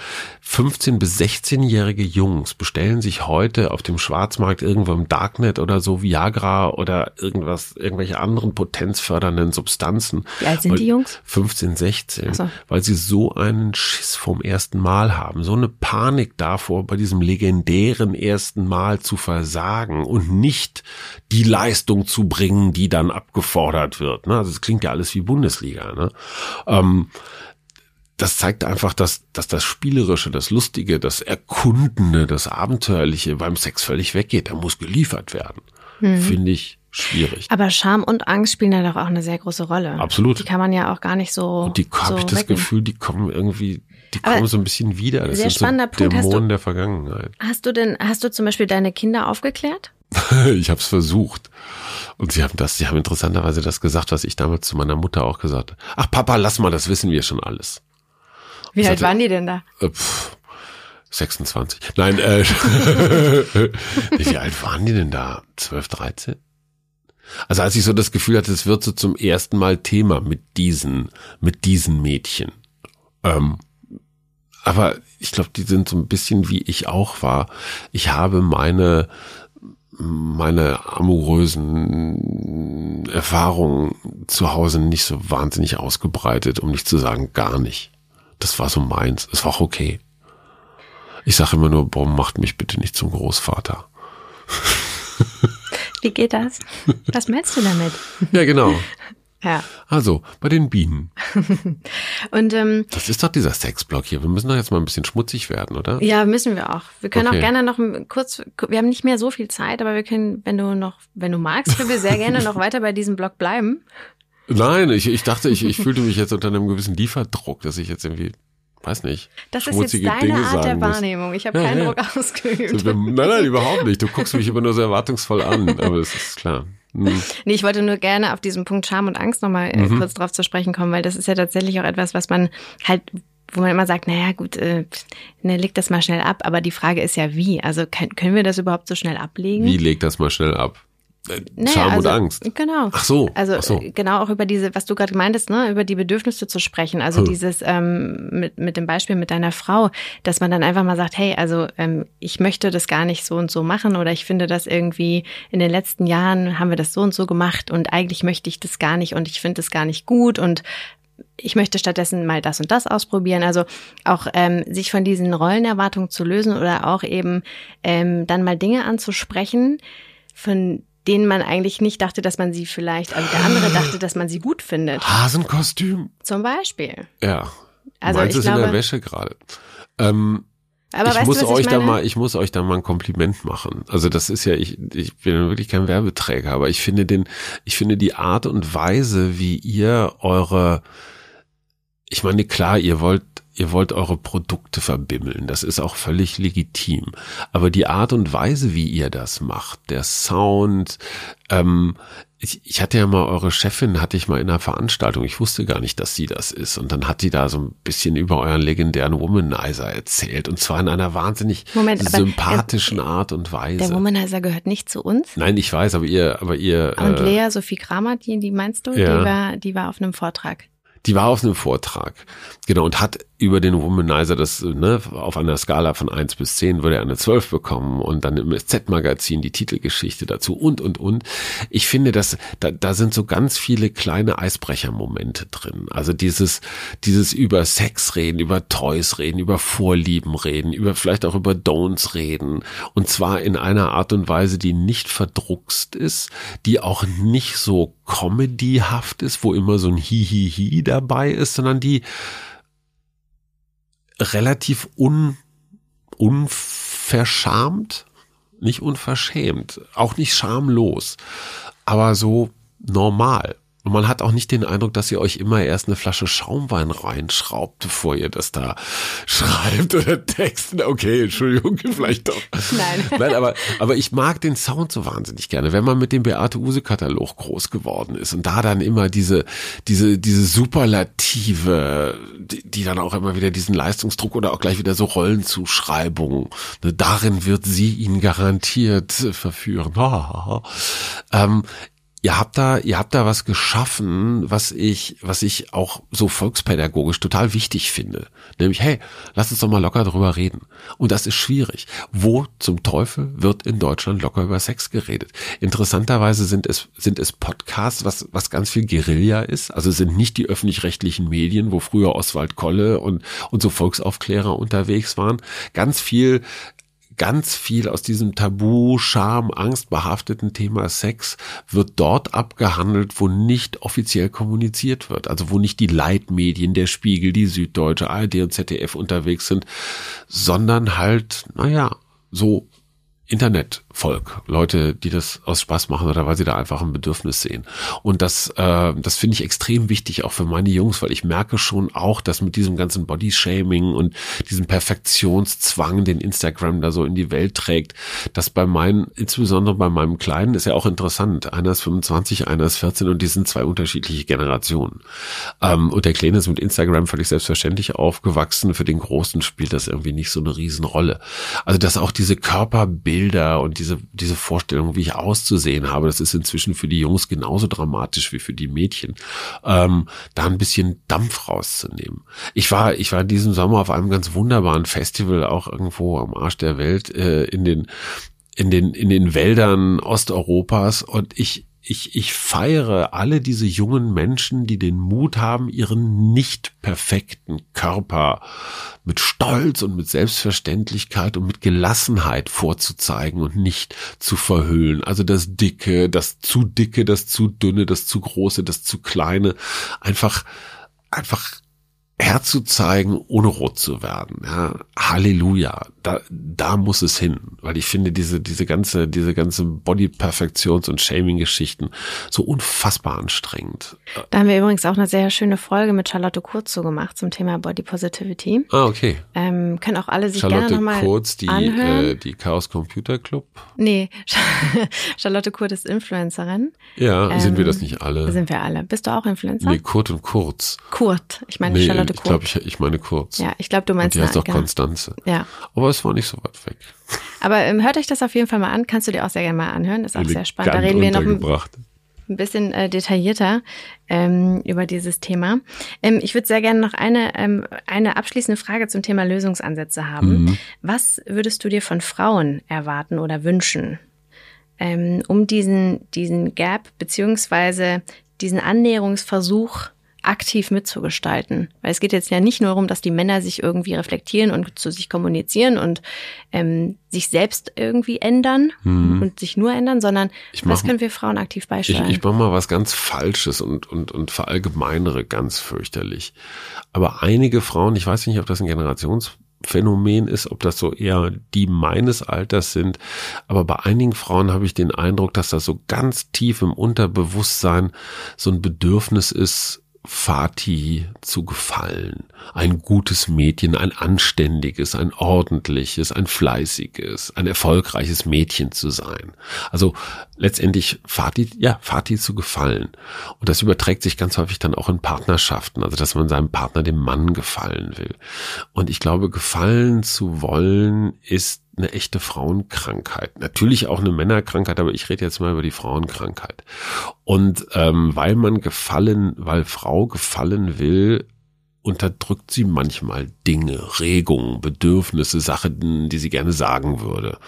15- bis 16-jährige Jungs bestellen sich heute auf dem Schwarzmarkt irgendwo im Darknet oder so Viagra oder irgendwas, irgendwelche anderen potenzfördernden Substanzen.
Wie alt sind die Jungs?
15, 16,
Ach so.
weil sie so einen Schiss vom ersten Mal haben, so eine Panik davor, bei diesem legendären ersten Mal zu versagen und nicht die Leistung zu bringen, die dann abgefordert wird. Ne? Also es klingt ja alles wie Bundesliga. Ne? Ähm, das zeigt einfach, dass, dass das Spielerische, das Lustige, das Erkundende, das Abenteuerliche beim Sex völlig weggeht. Da muss geliefert werden.
Mhm.
Finde ich schwierig.
Aber Scham und Angst spielen da doch auch eine sehr große Rolle.
Absolut.
Die kann man ja auch gar nicht so.
Und die
so
habe ich das
wegnehmen.
Gefühl, die kommen irgendwie, die
Aber
kommen so ein bisschen wieder. Das
sehr
sind
spannender
so
Punkt. Hast du-
Dämonen der Vergangenheit.
Hast du denn, hast du zum Beispiel deine Kinder aufgeklärt?
ich habe es versucht. Und sie haben das, sie haben interessanterweise das gesagt, was ich damals zu meiner Mutter auch gesagt habe. Ach Papa, lass mal, das wissen wir schon alles.
Wie alt
hatte-
waren die denn da?
Äh, pff, 26. Nein, äh, wie alt waren die denn da? 12, 13? Also als ich so das Gefühl hatte, es wird so zum ersten Mal Thema mit diesen, mit diesen Mädchen. Ähm, aber ich glaube, die sind so ein bisschen wie ich auch war. Ich habe meine meine amorösen Erfahrungen zu Hause nicht so wahnsinnig ausgebreitet, um nicht zu sagen gar nicht. Das war so meins. Es war auch okay. Ich sage immer nur, boah, macht mich bitte nicht zum Großvater.
Wie geht das? Was meinst du damit?
Ja, genau.
Ja.
Also, bei den Bienen.
Und ähm,
Das ist doch dieser Sexblock hier. Wir müssen doch jetzt mal ein bisschen schmutzig werden, oder?
ja, müssen wir auch. Wir können
Okay.
auch gerne noch kurz, wir haben nicht mehr so viel Zeit, aber wir können, wenn du noch, wenn du magst, können wir sehr gerne noch weiter bei diesem Blog bleiben.
Nein, ich, ich dachte, ich, ich fühlte mich jetzt unter einem gewissen Lieferdruck, dass ich jetzt irgendwie, weiß nicht,
Das ist jetzt deine
Dinge
Art der. Wahrnehmung. Ich habe
Ja,
keinen
ja.
Druck ausgeübt.
Nein, nein, überhaupt nicht. Du guckst mich immer nur so erwartungsvoll an, aber es ist klar. Hm.
Nee, ich wollte nur gerne auf diesen Punkt Scham und Angst nochmal äh,
Mhm.
kurz drauf zu sprechen kommen, weil das ist ja tatsächlich auch etwas, was man halt, wo man immer sagt, naja, gut, äh, ne, leg das mal schnell ab, aber die Frage ist ja wie. Also können, wir das überhaupt so schnell ablegen?
Wie leg das mal schnell ab?
Naja,
Scham
also,
und Angst.
Genau.
Ach so,
Also
ach so.
genau auch über diese, was du gerade meintest, ne, über die Bedürfnisse zu sprechen. Also
Hm.
dieses ähm, mit, mit dem Beispiel mit deiner Frau, dass man dann einfach mal sagt, hey, also ähm, ich möchte das gar nicht so und so machen oder ich finde das irgendwie in den letzten Jahren haben wir das so und so gemacht und eigentlich möchte ich das gar nicht und ich finde das gar nicht gut und ich möchte stattdessen mal das und das ausprobieren. Also auch ähm, sich von diesen Rollenerwartungen zu lösen oder auch eben ähm, dann mal Dinge anzusprechen, von denen man eigentlich nicht dachte, dass man sie vielleicht, also der andere dachte, dass man sie gut findet.
Hasenkostüm?
Zum Beispiel.
Ja.
Also
Meins
ich
ist in der
glaube,
Wäsche gerade. Ähm,
aber
ich muss
du, was
euch
ich
da mal, ich muss euch da mal ein Kompliment machen. Also das ist ja, ich, ich bin wirklich kein Werbeträger, aber ich finde den, ich finde die Art und Weise, wie ihr eure, ich meine, klar, ihr wollt, ihr wollt eure Produkte verbimmeln. Das ist auch völlig legitim. Aber die Art und Weise, wie ihr das macht, der Sound, ähm, ich, ich hatte ja mal eure Chefin, hatte ich mal in einer Veranstaltung. Ich wusste gar nicht, dass sie das ist. Und dann hat die da so ein bisschen über euren legendären Womanizer erzählt. Und zwar in einer wahnsinnig
Moment,
sympathischen Art und Weise.
Der Womanizer gehört nicht zu uns.
Nein, ich weiß, aber ihr, aber ihr,
Und
äh,
Lea Sophie Kramer, die, die meinst du,
Ja.
die war, die war auf einem Vortrag.
Die war auf einem Vortrag, genau, und hat über den Womanizer das, ne, auf einer Skala von eins bis zehn würde er eine 12 bekommen und dann im SZ-Magazin die Titelgeschichte dazu und, und, und. Ich finde, dass, da, da sind so ganz viele kleine Eisbrechermomente drin. Also dieses, dieses über Sex reden, über Toys reden, über Vorlieben reden, über vielleicht auch über Don'ts reden und zwar in einer Art und Weise, die nicht verdruckst ist, die auch nicht so comedyhaft ist, wo immer so ein Hihihi dabei ist, sondern die relativ un, verschamt, nicht unverschämt, auch nicht schamlos, aber so normal. Und man hat auch nicht den Eindruck, dass ihr euch immer erst eine Flasche Schaumwein reinschraubt, bevor ihr das da schreibt oder texten. Okay, Entschuldigung, vielleicht doch. Nein. Nein, aber, aber ich mag den Sound so wahnsinnig gerne. Wenn man mit dem Beate Use Katalog groß geworden ist und da dann immer diese, diese, diese Superlative, die, die dann auch immer wieder diesen Leistungsdruck oder auch gleich wieder so Rollenzuschreibungen, ne, darin wird sie ihn garantiert verführen. ähm, ihr habt da, ihr habt da was geschaffen, was ich, was ich auch so volkspädagogisch total wichtig finde. Nämlich, hey, lass uns doch mal locker drüber reden. Und das ist schwierig. Wo zum Teufel wird in Deutschland locker über Sex geredet? Interessanterweise sind es, sind es Podcasts, was, was ganz viel Guerilla ist. Also sind nicht die öffentlich-rechtlichen Medien, wo früher Oswald Kolle und, und so Volksaufklärer unterwegs waren. Ganz viel ganz viel aus diesem Tabu, Scham, Angst behafteten Thema Sex wird dort abgehandelt, wo nicht offiziell kommuniziert wird. Also wo nicht die Leitmedien, der Spiegel, die Süddeutsche, ARD und ZDF unterwegs sind, sondern halt, naja, so Internetvolk, Leute, die das aus Spaß machen oder weil sie da einfach ein Bedürfnis sehen. Und das, äh, das finde ich extrem wichtig auch für meine Jungs, weil ich merke schon auch, dass mit diesem ganzen Bodyshaming und diesem Perfektionszwang, den Instagram da so in die Welt trägt, dass bei meinen, insbesondere bei meinem Kleinen, ist ja auch interessant. Einer ist 25, einer ist 14 und die sind zwei unterschiedliche Generationen. Ähm, und der Kleine ist mit Instagram völlig selbstverständlich aufgewachsen. Für den Großen spielt das irgendwie nicht so eine Riesenrolle. Also dass auch diese Körperbilder Bilder und diese, diese Vorstellung, wie ich auszusehen habe, das ist inzwischen für die Jungs genauso dramatisch wie für die Mädchen, ähm, da ein bisschen Dampf rauszunehmen. Ich war, ich war in diesem Sommer auf einem ganz wunderbaren Festival, auch irgendwo am Arsch der Welt, äh, in den in den, in den Wäldern Osteuropas und ich, ich, ich feiere alle diese jungen Menschen, die den Mut haben, ihren nicht perfekten Körper mit Stolz und mit Selbstverständlichkeit und mit Gelassenheit vorzuzeigen und nicht zu verhüllen. Also das Dicke, das zu Dicke, das zu Dünne, das zu Große, das zu Kleine. Einfach, einfach herzuzeigen, ohne rot zu werden. Ja, Halleluja, da, da muss es hin, weil ich finde diese diese ganze diese ganze Body-Perfektions- und Shaming-Geschichten so unfassbar anstrengend.
Da haben wir übrigens auch eine sehr schöne Folge mit Charlotte Kurz so gemacht zum Thema Body Positivity.
Ah okay.
Ähm, können auch alle sich
Charlotte
gerne nochmal
Kurz, die
anhören.
äh, die Chaos Computer Club.
Nee, Charlotte Kurz ist Influencerin.
Ja, sind wir
Ähm,
das nicht alle?
Sind wir alle. Bist du auch Influencer?
Nee, Kurt und Kurz.
Kurt. Ich meine
Nee,
Charlotte
ich glaube,
Kurt.
ich, ich meine Kurz.
ja, ich glaube, du
Und
meinst
die heißt doch
genau.
Konstanze.
Ja.
Aber es war nicht so weit weg.
Aber ähm, hört euch das auf jeden Fall mal an. Kannst du dir auch sehr gerne mal anhören. Ist auch sehr spannend. Da
Elegant
reden wir noch ein bisschen äh, detaillierter ähm, über dieses Thema. Ähm, ich würde sehr gerne noch eine, ähm, eine abschließende Frage zum Thema Lösungsansätze haben.
Mhm.
Was würdest du dir von Frauen erwarten oder wünschen, ähm, um diesen, diesen Gap beziehungsweise diesen Annäherungsversuch aktiv mitzugestalten. Weil es geht jetzt ja nicht nur darum, dass die Männer sich irgendwie reflektieren und zu sich kommunizieren und ähm, sich selbst irgendwie ändern und sich nur ändern, sondern
Mhm. Ich
was
mach-
können wir Frauen aktiv
Ich,
beisteuern?
ich mache mal was ganz Falsches und, und, und verallgemeinere ganz fürchterlich. Aber einige Frauen, ich weiß nicht, ob das ein Generationsphänomen ist, ob das so eher die meines Alters sind, aber bei einigen Frauen habe ich den Eindruck, dass das so ganz tief im Unterbewusstsein so ein Bedürfnis ist, Fati zu gefallen. Ein gutes Mädchen, ein anständiges, ein ordentliches, ein fleißiges, ein erfolgreiches Mädchen zu sein. Also letztendlich Fati, ja, Fati zu gefallen. Und das überträgt sich ganz häufig dann auch in Partnerschaften, also dass man seinem Partner, dem Mann gefallen will. Und ich glaube, gefallen zu wollen ist eine echte Frauenkrankheit. Natürlich auch eine Männerkrankheit, aber ich rede jetzt mal über die Frauenkrankheit. Und ähm, weil man gefallen, weil Frau gefallen will, unterdrückt sie manchmal Dinge, Regungen, Bedürfnisse, Sachen, die sie gerne sagen würde.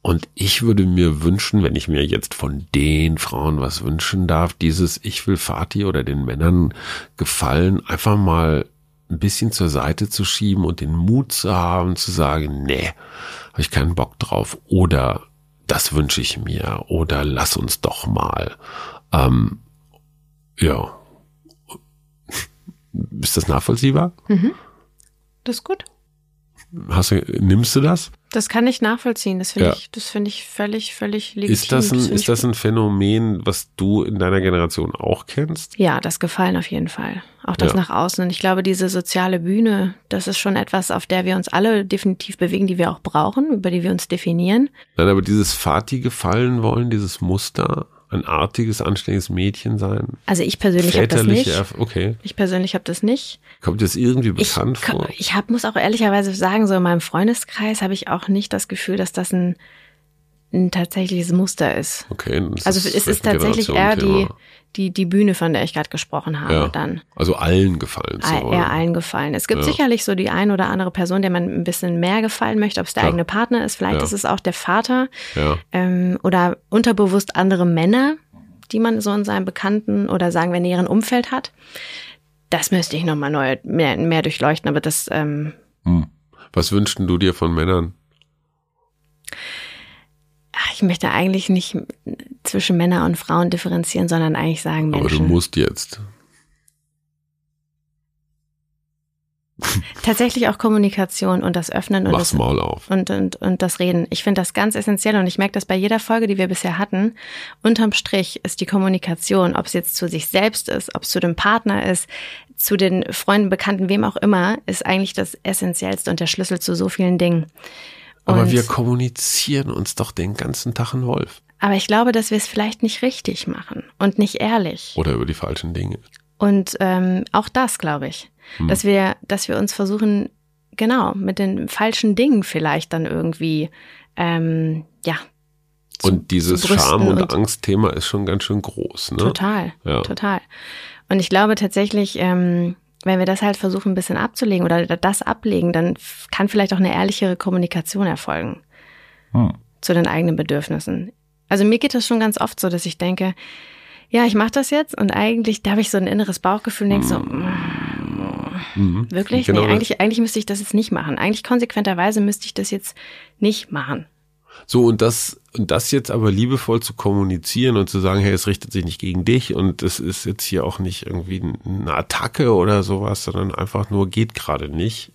Und ich würde mir wünschen, wenn ich mir jetzt von den Frauen was wünschen darf, dieses Ich will Vati oder den Männern gefallen, einfach mal ein bisschen zur Seite zu schieben und den Mut zu haben, zu sagen, nee, habe ich keinen Bock drauf. Oder das wünsche ich mir. Oder lass uns doch mal. Ähm, ja. Ist das nachvollziehbar?
das ist gut.
Hast du, nimmst du das?
Das kann ich nachvollziehen. Das finde
Ja.
ich, das finde ich völlig, völlig legitim.
Ist das ein,
finde
ist das ein Phänomen, was du in deiner Generation auch kennst?
Ja, das Gefallen auf jeden Fall. Auch das
Ja.
nach außen. Und ich glaube, diese soziale Bühne, das ist schon etwas, auf der wir uns alle definitiv bewegen, die wir auch brauchen, über die wir uns definieren.
Nein, aber dieses Fati gefallen wollen, dieses Muster, ein artiges, anständiges Mädchen sein,
Also ich persönlich habe das nicht.
Erf- okay.
Ich persönlich habe das nicht.
Kommt dir das irgendwie
Ich,
bekannt vor?
ich hab, muss auch ehrlicherweise sagen, so in meinem Freundeskreis habe ich auch nicht das Gefühl, dass das ein, ein tatsächliches Muster ist.
Okay. ist
Also
das
es ist tatsächlich eher die. Die, die Bühne, von der ich gerade gesprochen habe,
Ja.
dann.
Also allen gefallen zu
All- eher allen gefallen. Es gibt
Ja.
sicherlich so die ein oder andere Person, der man ein bisschen mehr gefallen möchte, ob es der
Klar.
eigene Partner ist, vielleicht
Ja.
ist es auch der Vater
Ja.
ähm, oder unterbewusst andere Männer, die man so in seinem Bekannten oder sagen wir näheren Umfeld hat. Das müsste ich nochmal neu mehr, mehr durchleuchten, aber das ähm,
Hm. Was wünschten du dir von Männern?
Ach, ich möchte eigentlich nicht zwischen Männer und Frauen differenzieren, sondern eigentlich sagen
Aber du
Menschen.
musst jetzt.
Tatsächlich auch Kommunikation und das Öffnen und
Mach's
das
Maul auf.
und, und, und das Reden. Ich finde das ganz essentiell und ich merke das bei jeder Folge, die wir bisher hatten. Unterm Strich ist die Kommunikation, ob es jetzt zu sich selbst ist, ob es zu dem Partner ist, zu den Freunden, Bekannten, wem auch immer, ist eigentlich das Essentiellste und der Schlüssel zu so vielen Dingen.
Aber wir kommunizieren uns doch den ganzen Tag einen Wolf.
aber ich glaube, dass wir es vielleicht nicht richtig machen und nicht ehrlich.
Oder über die falschen Dinge.
Und ähm, auch das, glaube ich,
Hm.
dass wir, dass wir uns versuchen, genau, mit den falschen Dingen vielleicht dann irgendwie, ähm, ja,
Und dieses Scham- und,
und-
Angstthema ist schon ganz schön groß. Ne?
Total,
Ja.
total. Und ich glaube tatsächlich, ähm, wenn wir das halt versuchen, ein bisschen abzulegen oder das ablegen, dann kann vielleicht auch eine ehrlichere Kommunikation erfolgen
Hm.
zu den eigenen Bedürfnissen. Also mir geht das schon ganz oft so, dass ich denke, ja, ich mache das jetzt und eigentlich, da habe ich so ein inneres Bauchgefühl und denke so,
Mhm.
wirklich?
Genau
nee, eigentlich, eigentlich müsste ich das jetzt nicht machen. Eigentlich konsequenterweise müsste ich das jetzt nicht machen.
So, und das, und das jetzt aber liebevoll zu kommunizieren und zu sagen, hey, es richtet sich nicht gegen dich und es ist jetzt hier auch nicht irgendwie eine Attacke oder sowas, sondern einfach nur geht gerade nicht.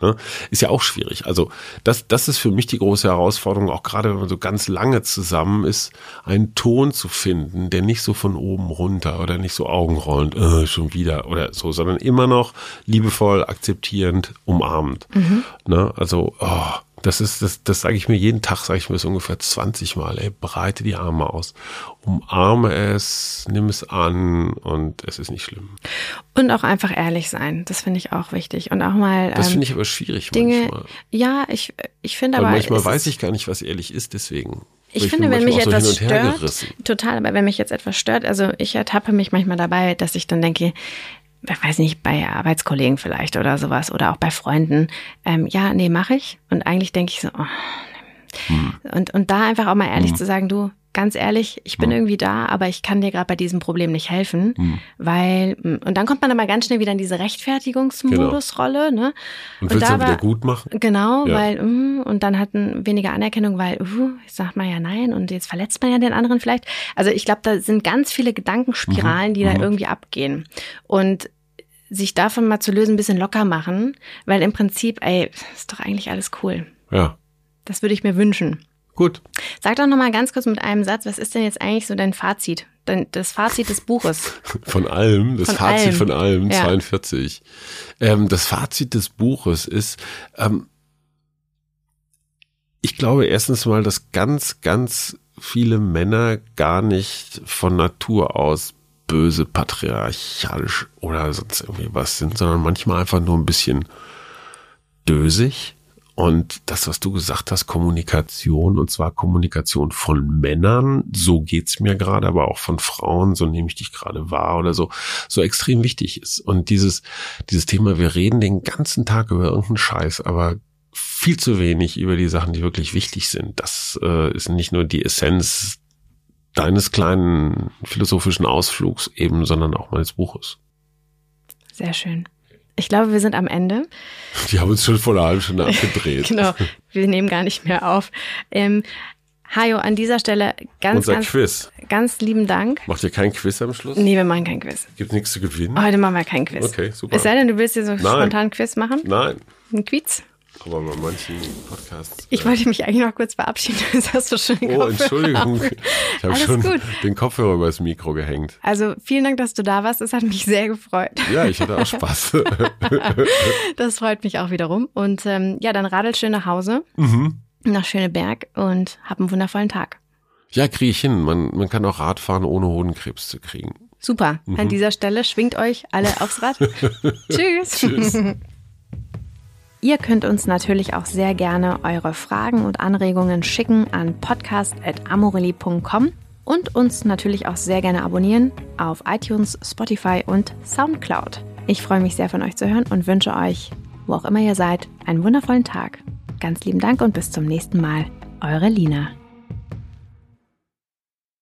Ne? Ist ja auch schwierig. Also das, das ist für mich die große Herausforderung, auch gerade wenn man so ganz lange zusammen ist, einen Ton zu finden, der nicht so von oben runter oder nicht so augenrollend, äh, schon wieder oder so, sondern immer noch liebevoll, akzeptierend, umarmend. Ne? Also, oh, das ist, das, das sage ich mir jeden Tag, sage ich mir das ungefähr 20 Mal, ey, breite die Arme aus, umarme es, nimm es an und es ist nicht schlimm.
Und auch einfach ehrlich sein. Das finde ich auch wichtig. Und auch mal
Das
ähm,
finde ich aber schwierig
Dinge.
manchmal.
Ja, ich, ich finde aber.
manchmal weiß ich gar nicht, was ehrlich ist, deswegen.
Ich
Weil
finde, wenn mich etwas
so her
stört, total, aber wenn mich jetzt etwas stört, also ich ertappe mich manchmal dabei, dass ich dann denke, ich weiß nicht, bei Arbeitskollegen vielleicht oder sowas oder auch bei Freunden, ähm, ja, nee, mache ich. Und eigentlich denke ich so, oh,
Hm.
und, und da einfach auch mal ehrlich zu sagen, du, ganz ehrlich, ich bin irgendwie da, aber ich kann dir gerade bei diesem Problem nicht helfen,
Hm.
weil, und dann kommt man aber ganz schnell wieder in diese Rechtfertigungsmodusrolle, ne?
Und willst
da
wieder gut machen?
Genau,
Ja.
weil, mm, und dann hatten weniger Anerkennung, weil, uh, jetzt sagt man ja nein und jetzt verletzt man ja den anderen vielleicht. Also ich glaube, da sind ganz viele Gedankenspiralen, die da irgendwie abgehen. Und sich davon mal zu lösen, ein bisschen locker machen, weil im Prinzip, ey, ist doch eigentlich alles cool.
Ja.
Das würde ich mir wünschen.
Gut.
Sag doch nochmal ganz kurz mit einem Satz, was ist denn jetzt eigentlich so dein Fazit? Dein, das Fazit des Buches.
Von allem, das
Von
Fazit
allem.
von allem,
Ja.
42. Ähm, das Fazit des Buches ist, ähm, ich glaube erstens mal, dass ganz, ganz viele Männer gar nicht von Natur aus böse, patriarchalisch oder sonst irgendwie was sind, sondern manchmal einfach nur ein bisschen dösig. Und das, was du gesagt hast, Kommunikation, und zwar Kommunikation von Männern, so geht's mir gerade, aber auch von Frauen, so nehme ich dich gerade wahr oder so, so extrem wichtig ist. Und dieses, dieses Thema, wir reden den ganzen Tag über irgendeinen Scheiß, aber viel zu wenig über die Sachen, die wirklich wichtig sind. Das äh, ist nicht nur die Essenz deines kleinen philosophischen Ausflugs eben, sondern auch meines Buches.
Sehr schön. Ich glaube, wir sind am Ende.
Die haben uns schon vor einer halben Stunde abgedreht.
Genau, wir nehmen gar nicht mehr auf. Ähm, Hajo, an dieser Stelle ganz,
Unser
ganz,
Quiz.
ganz lieben Dank.
Macht ihr kein Quiz am Schluss?
Nee, wir machen kein Quiz.
Gibt nichts zu gewinnen?
Heute machen wir kein Quiz.
Okay, super.
Es sei denn, du willst dir so
Nein.
spontan ein Quiz machen?
Nein.
Ein Quiz?
Aber bei manchen Podcasts.
Ich äh, wollte mich eigentlich noch kurz verabschieden. Das hast du schon
Oh, Entschuldigung. Ich habe schon gut. den Kopfhörer übers Mikro gehängt.
Also vielen Dank, dass du da warst. Es hat mich sehr gefreut.
Ja, ich hatte auch Spaß.
das freut mich auch wiederum. Und ähm, ja, dann radel schön nach Hause. Mhm. Nach Schöneberg und hab einen wundervollen Tag.
Ja, kriege ich hin. Man, man kann auch Radfahren, ohne Hodenkrebs zu kriegen.
Super. Mhm. An dieser Stelle schwingt euch alle aufs Rad. Tschüss. Tschüss. Ihr könnt uns natürlich auch sehr gerne eure Fragen und Anregungen schicken an podcast.amorelli.com und uns natürlich auch sehr gerne abonnieren auf iTunes, Spotify und Soundcloud. Ich freue mich sehr von euch zu hören und wünsche euch, wo auch immer ihr seid, einen wundervollen Tag. Ganz lieben Dank und bis zum nächsten Mal. Eure Lina.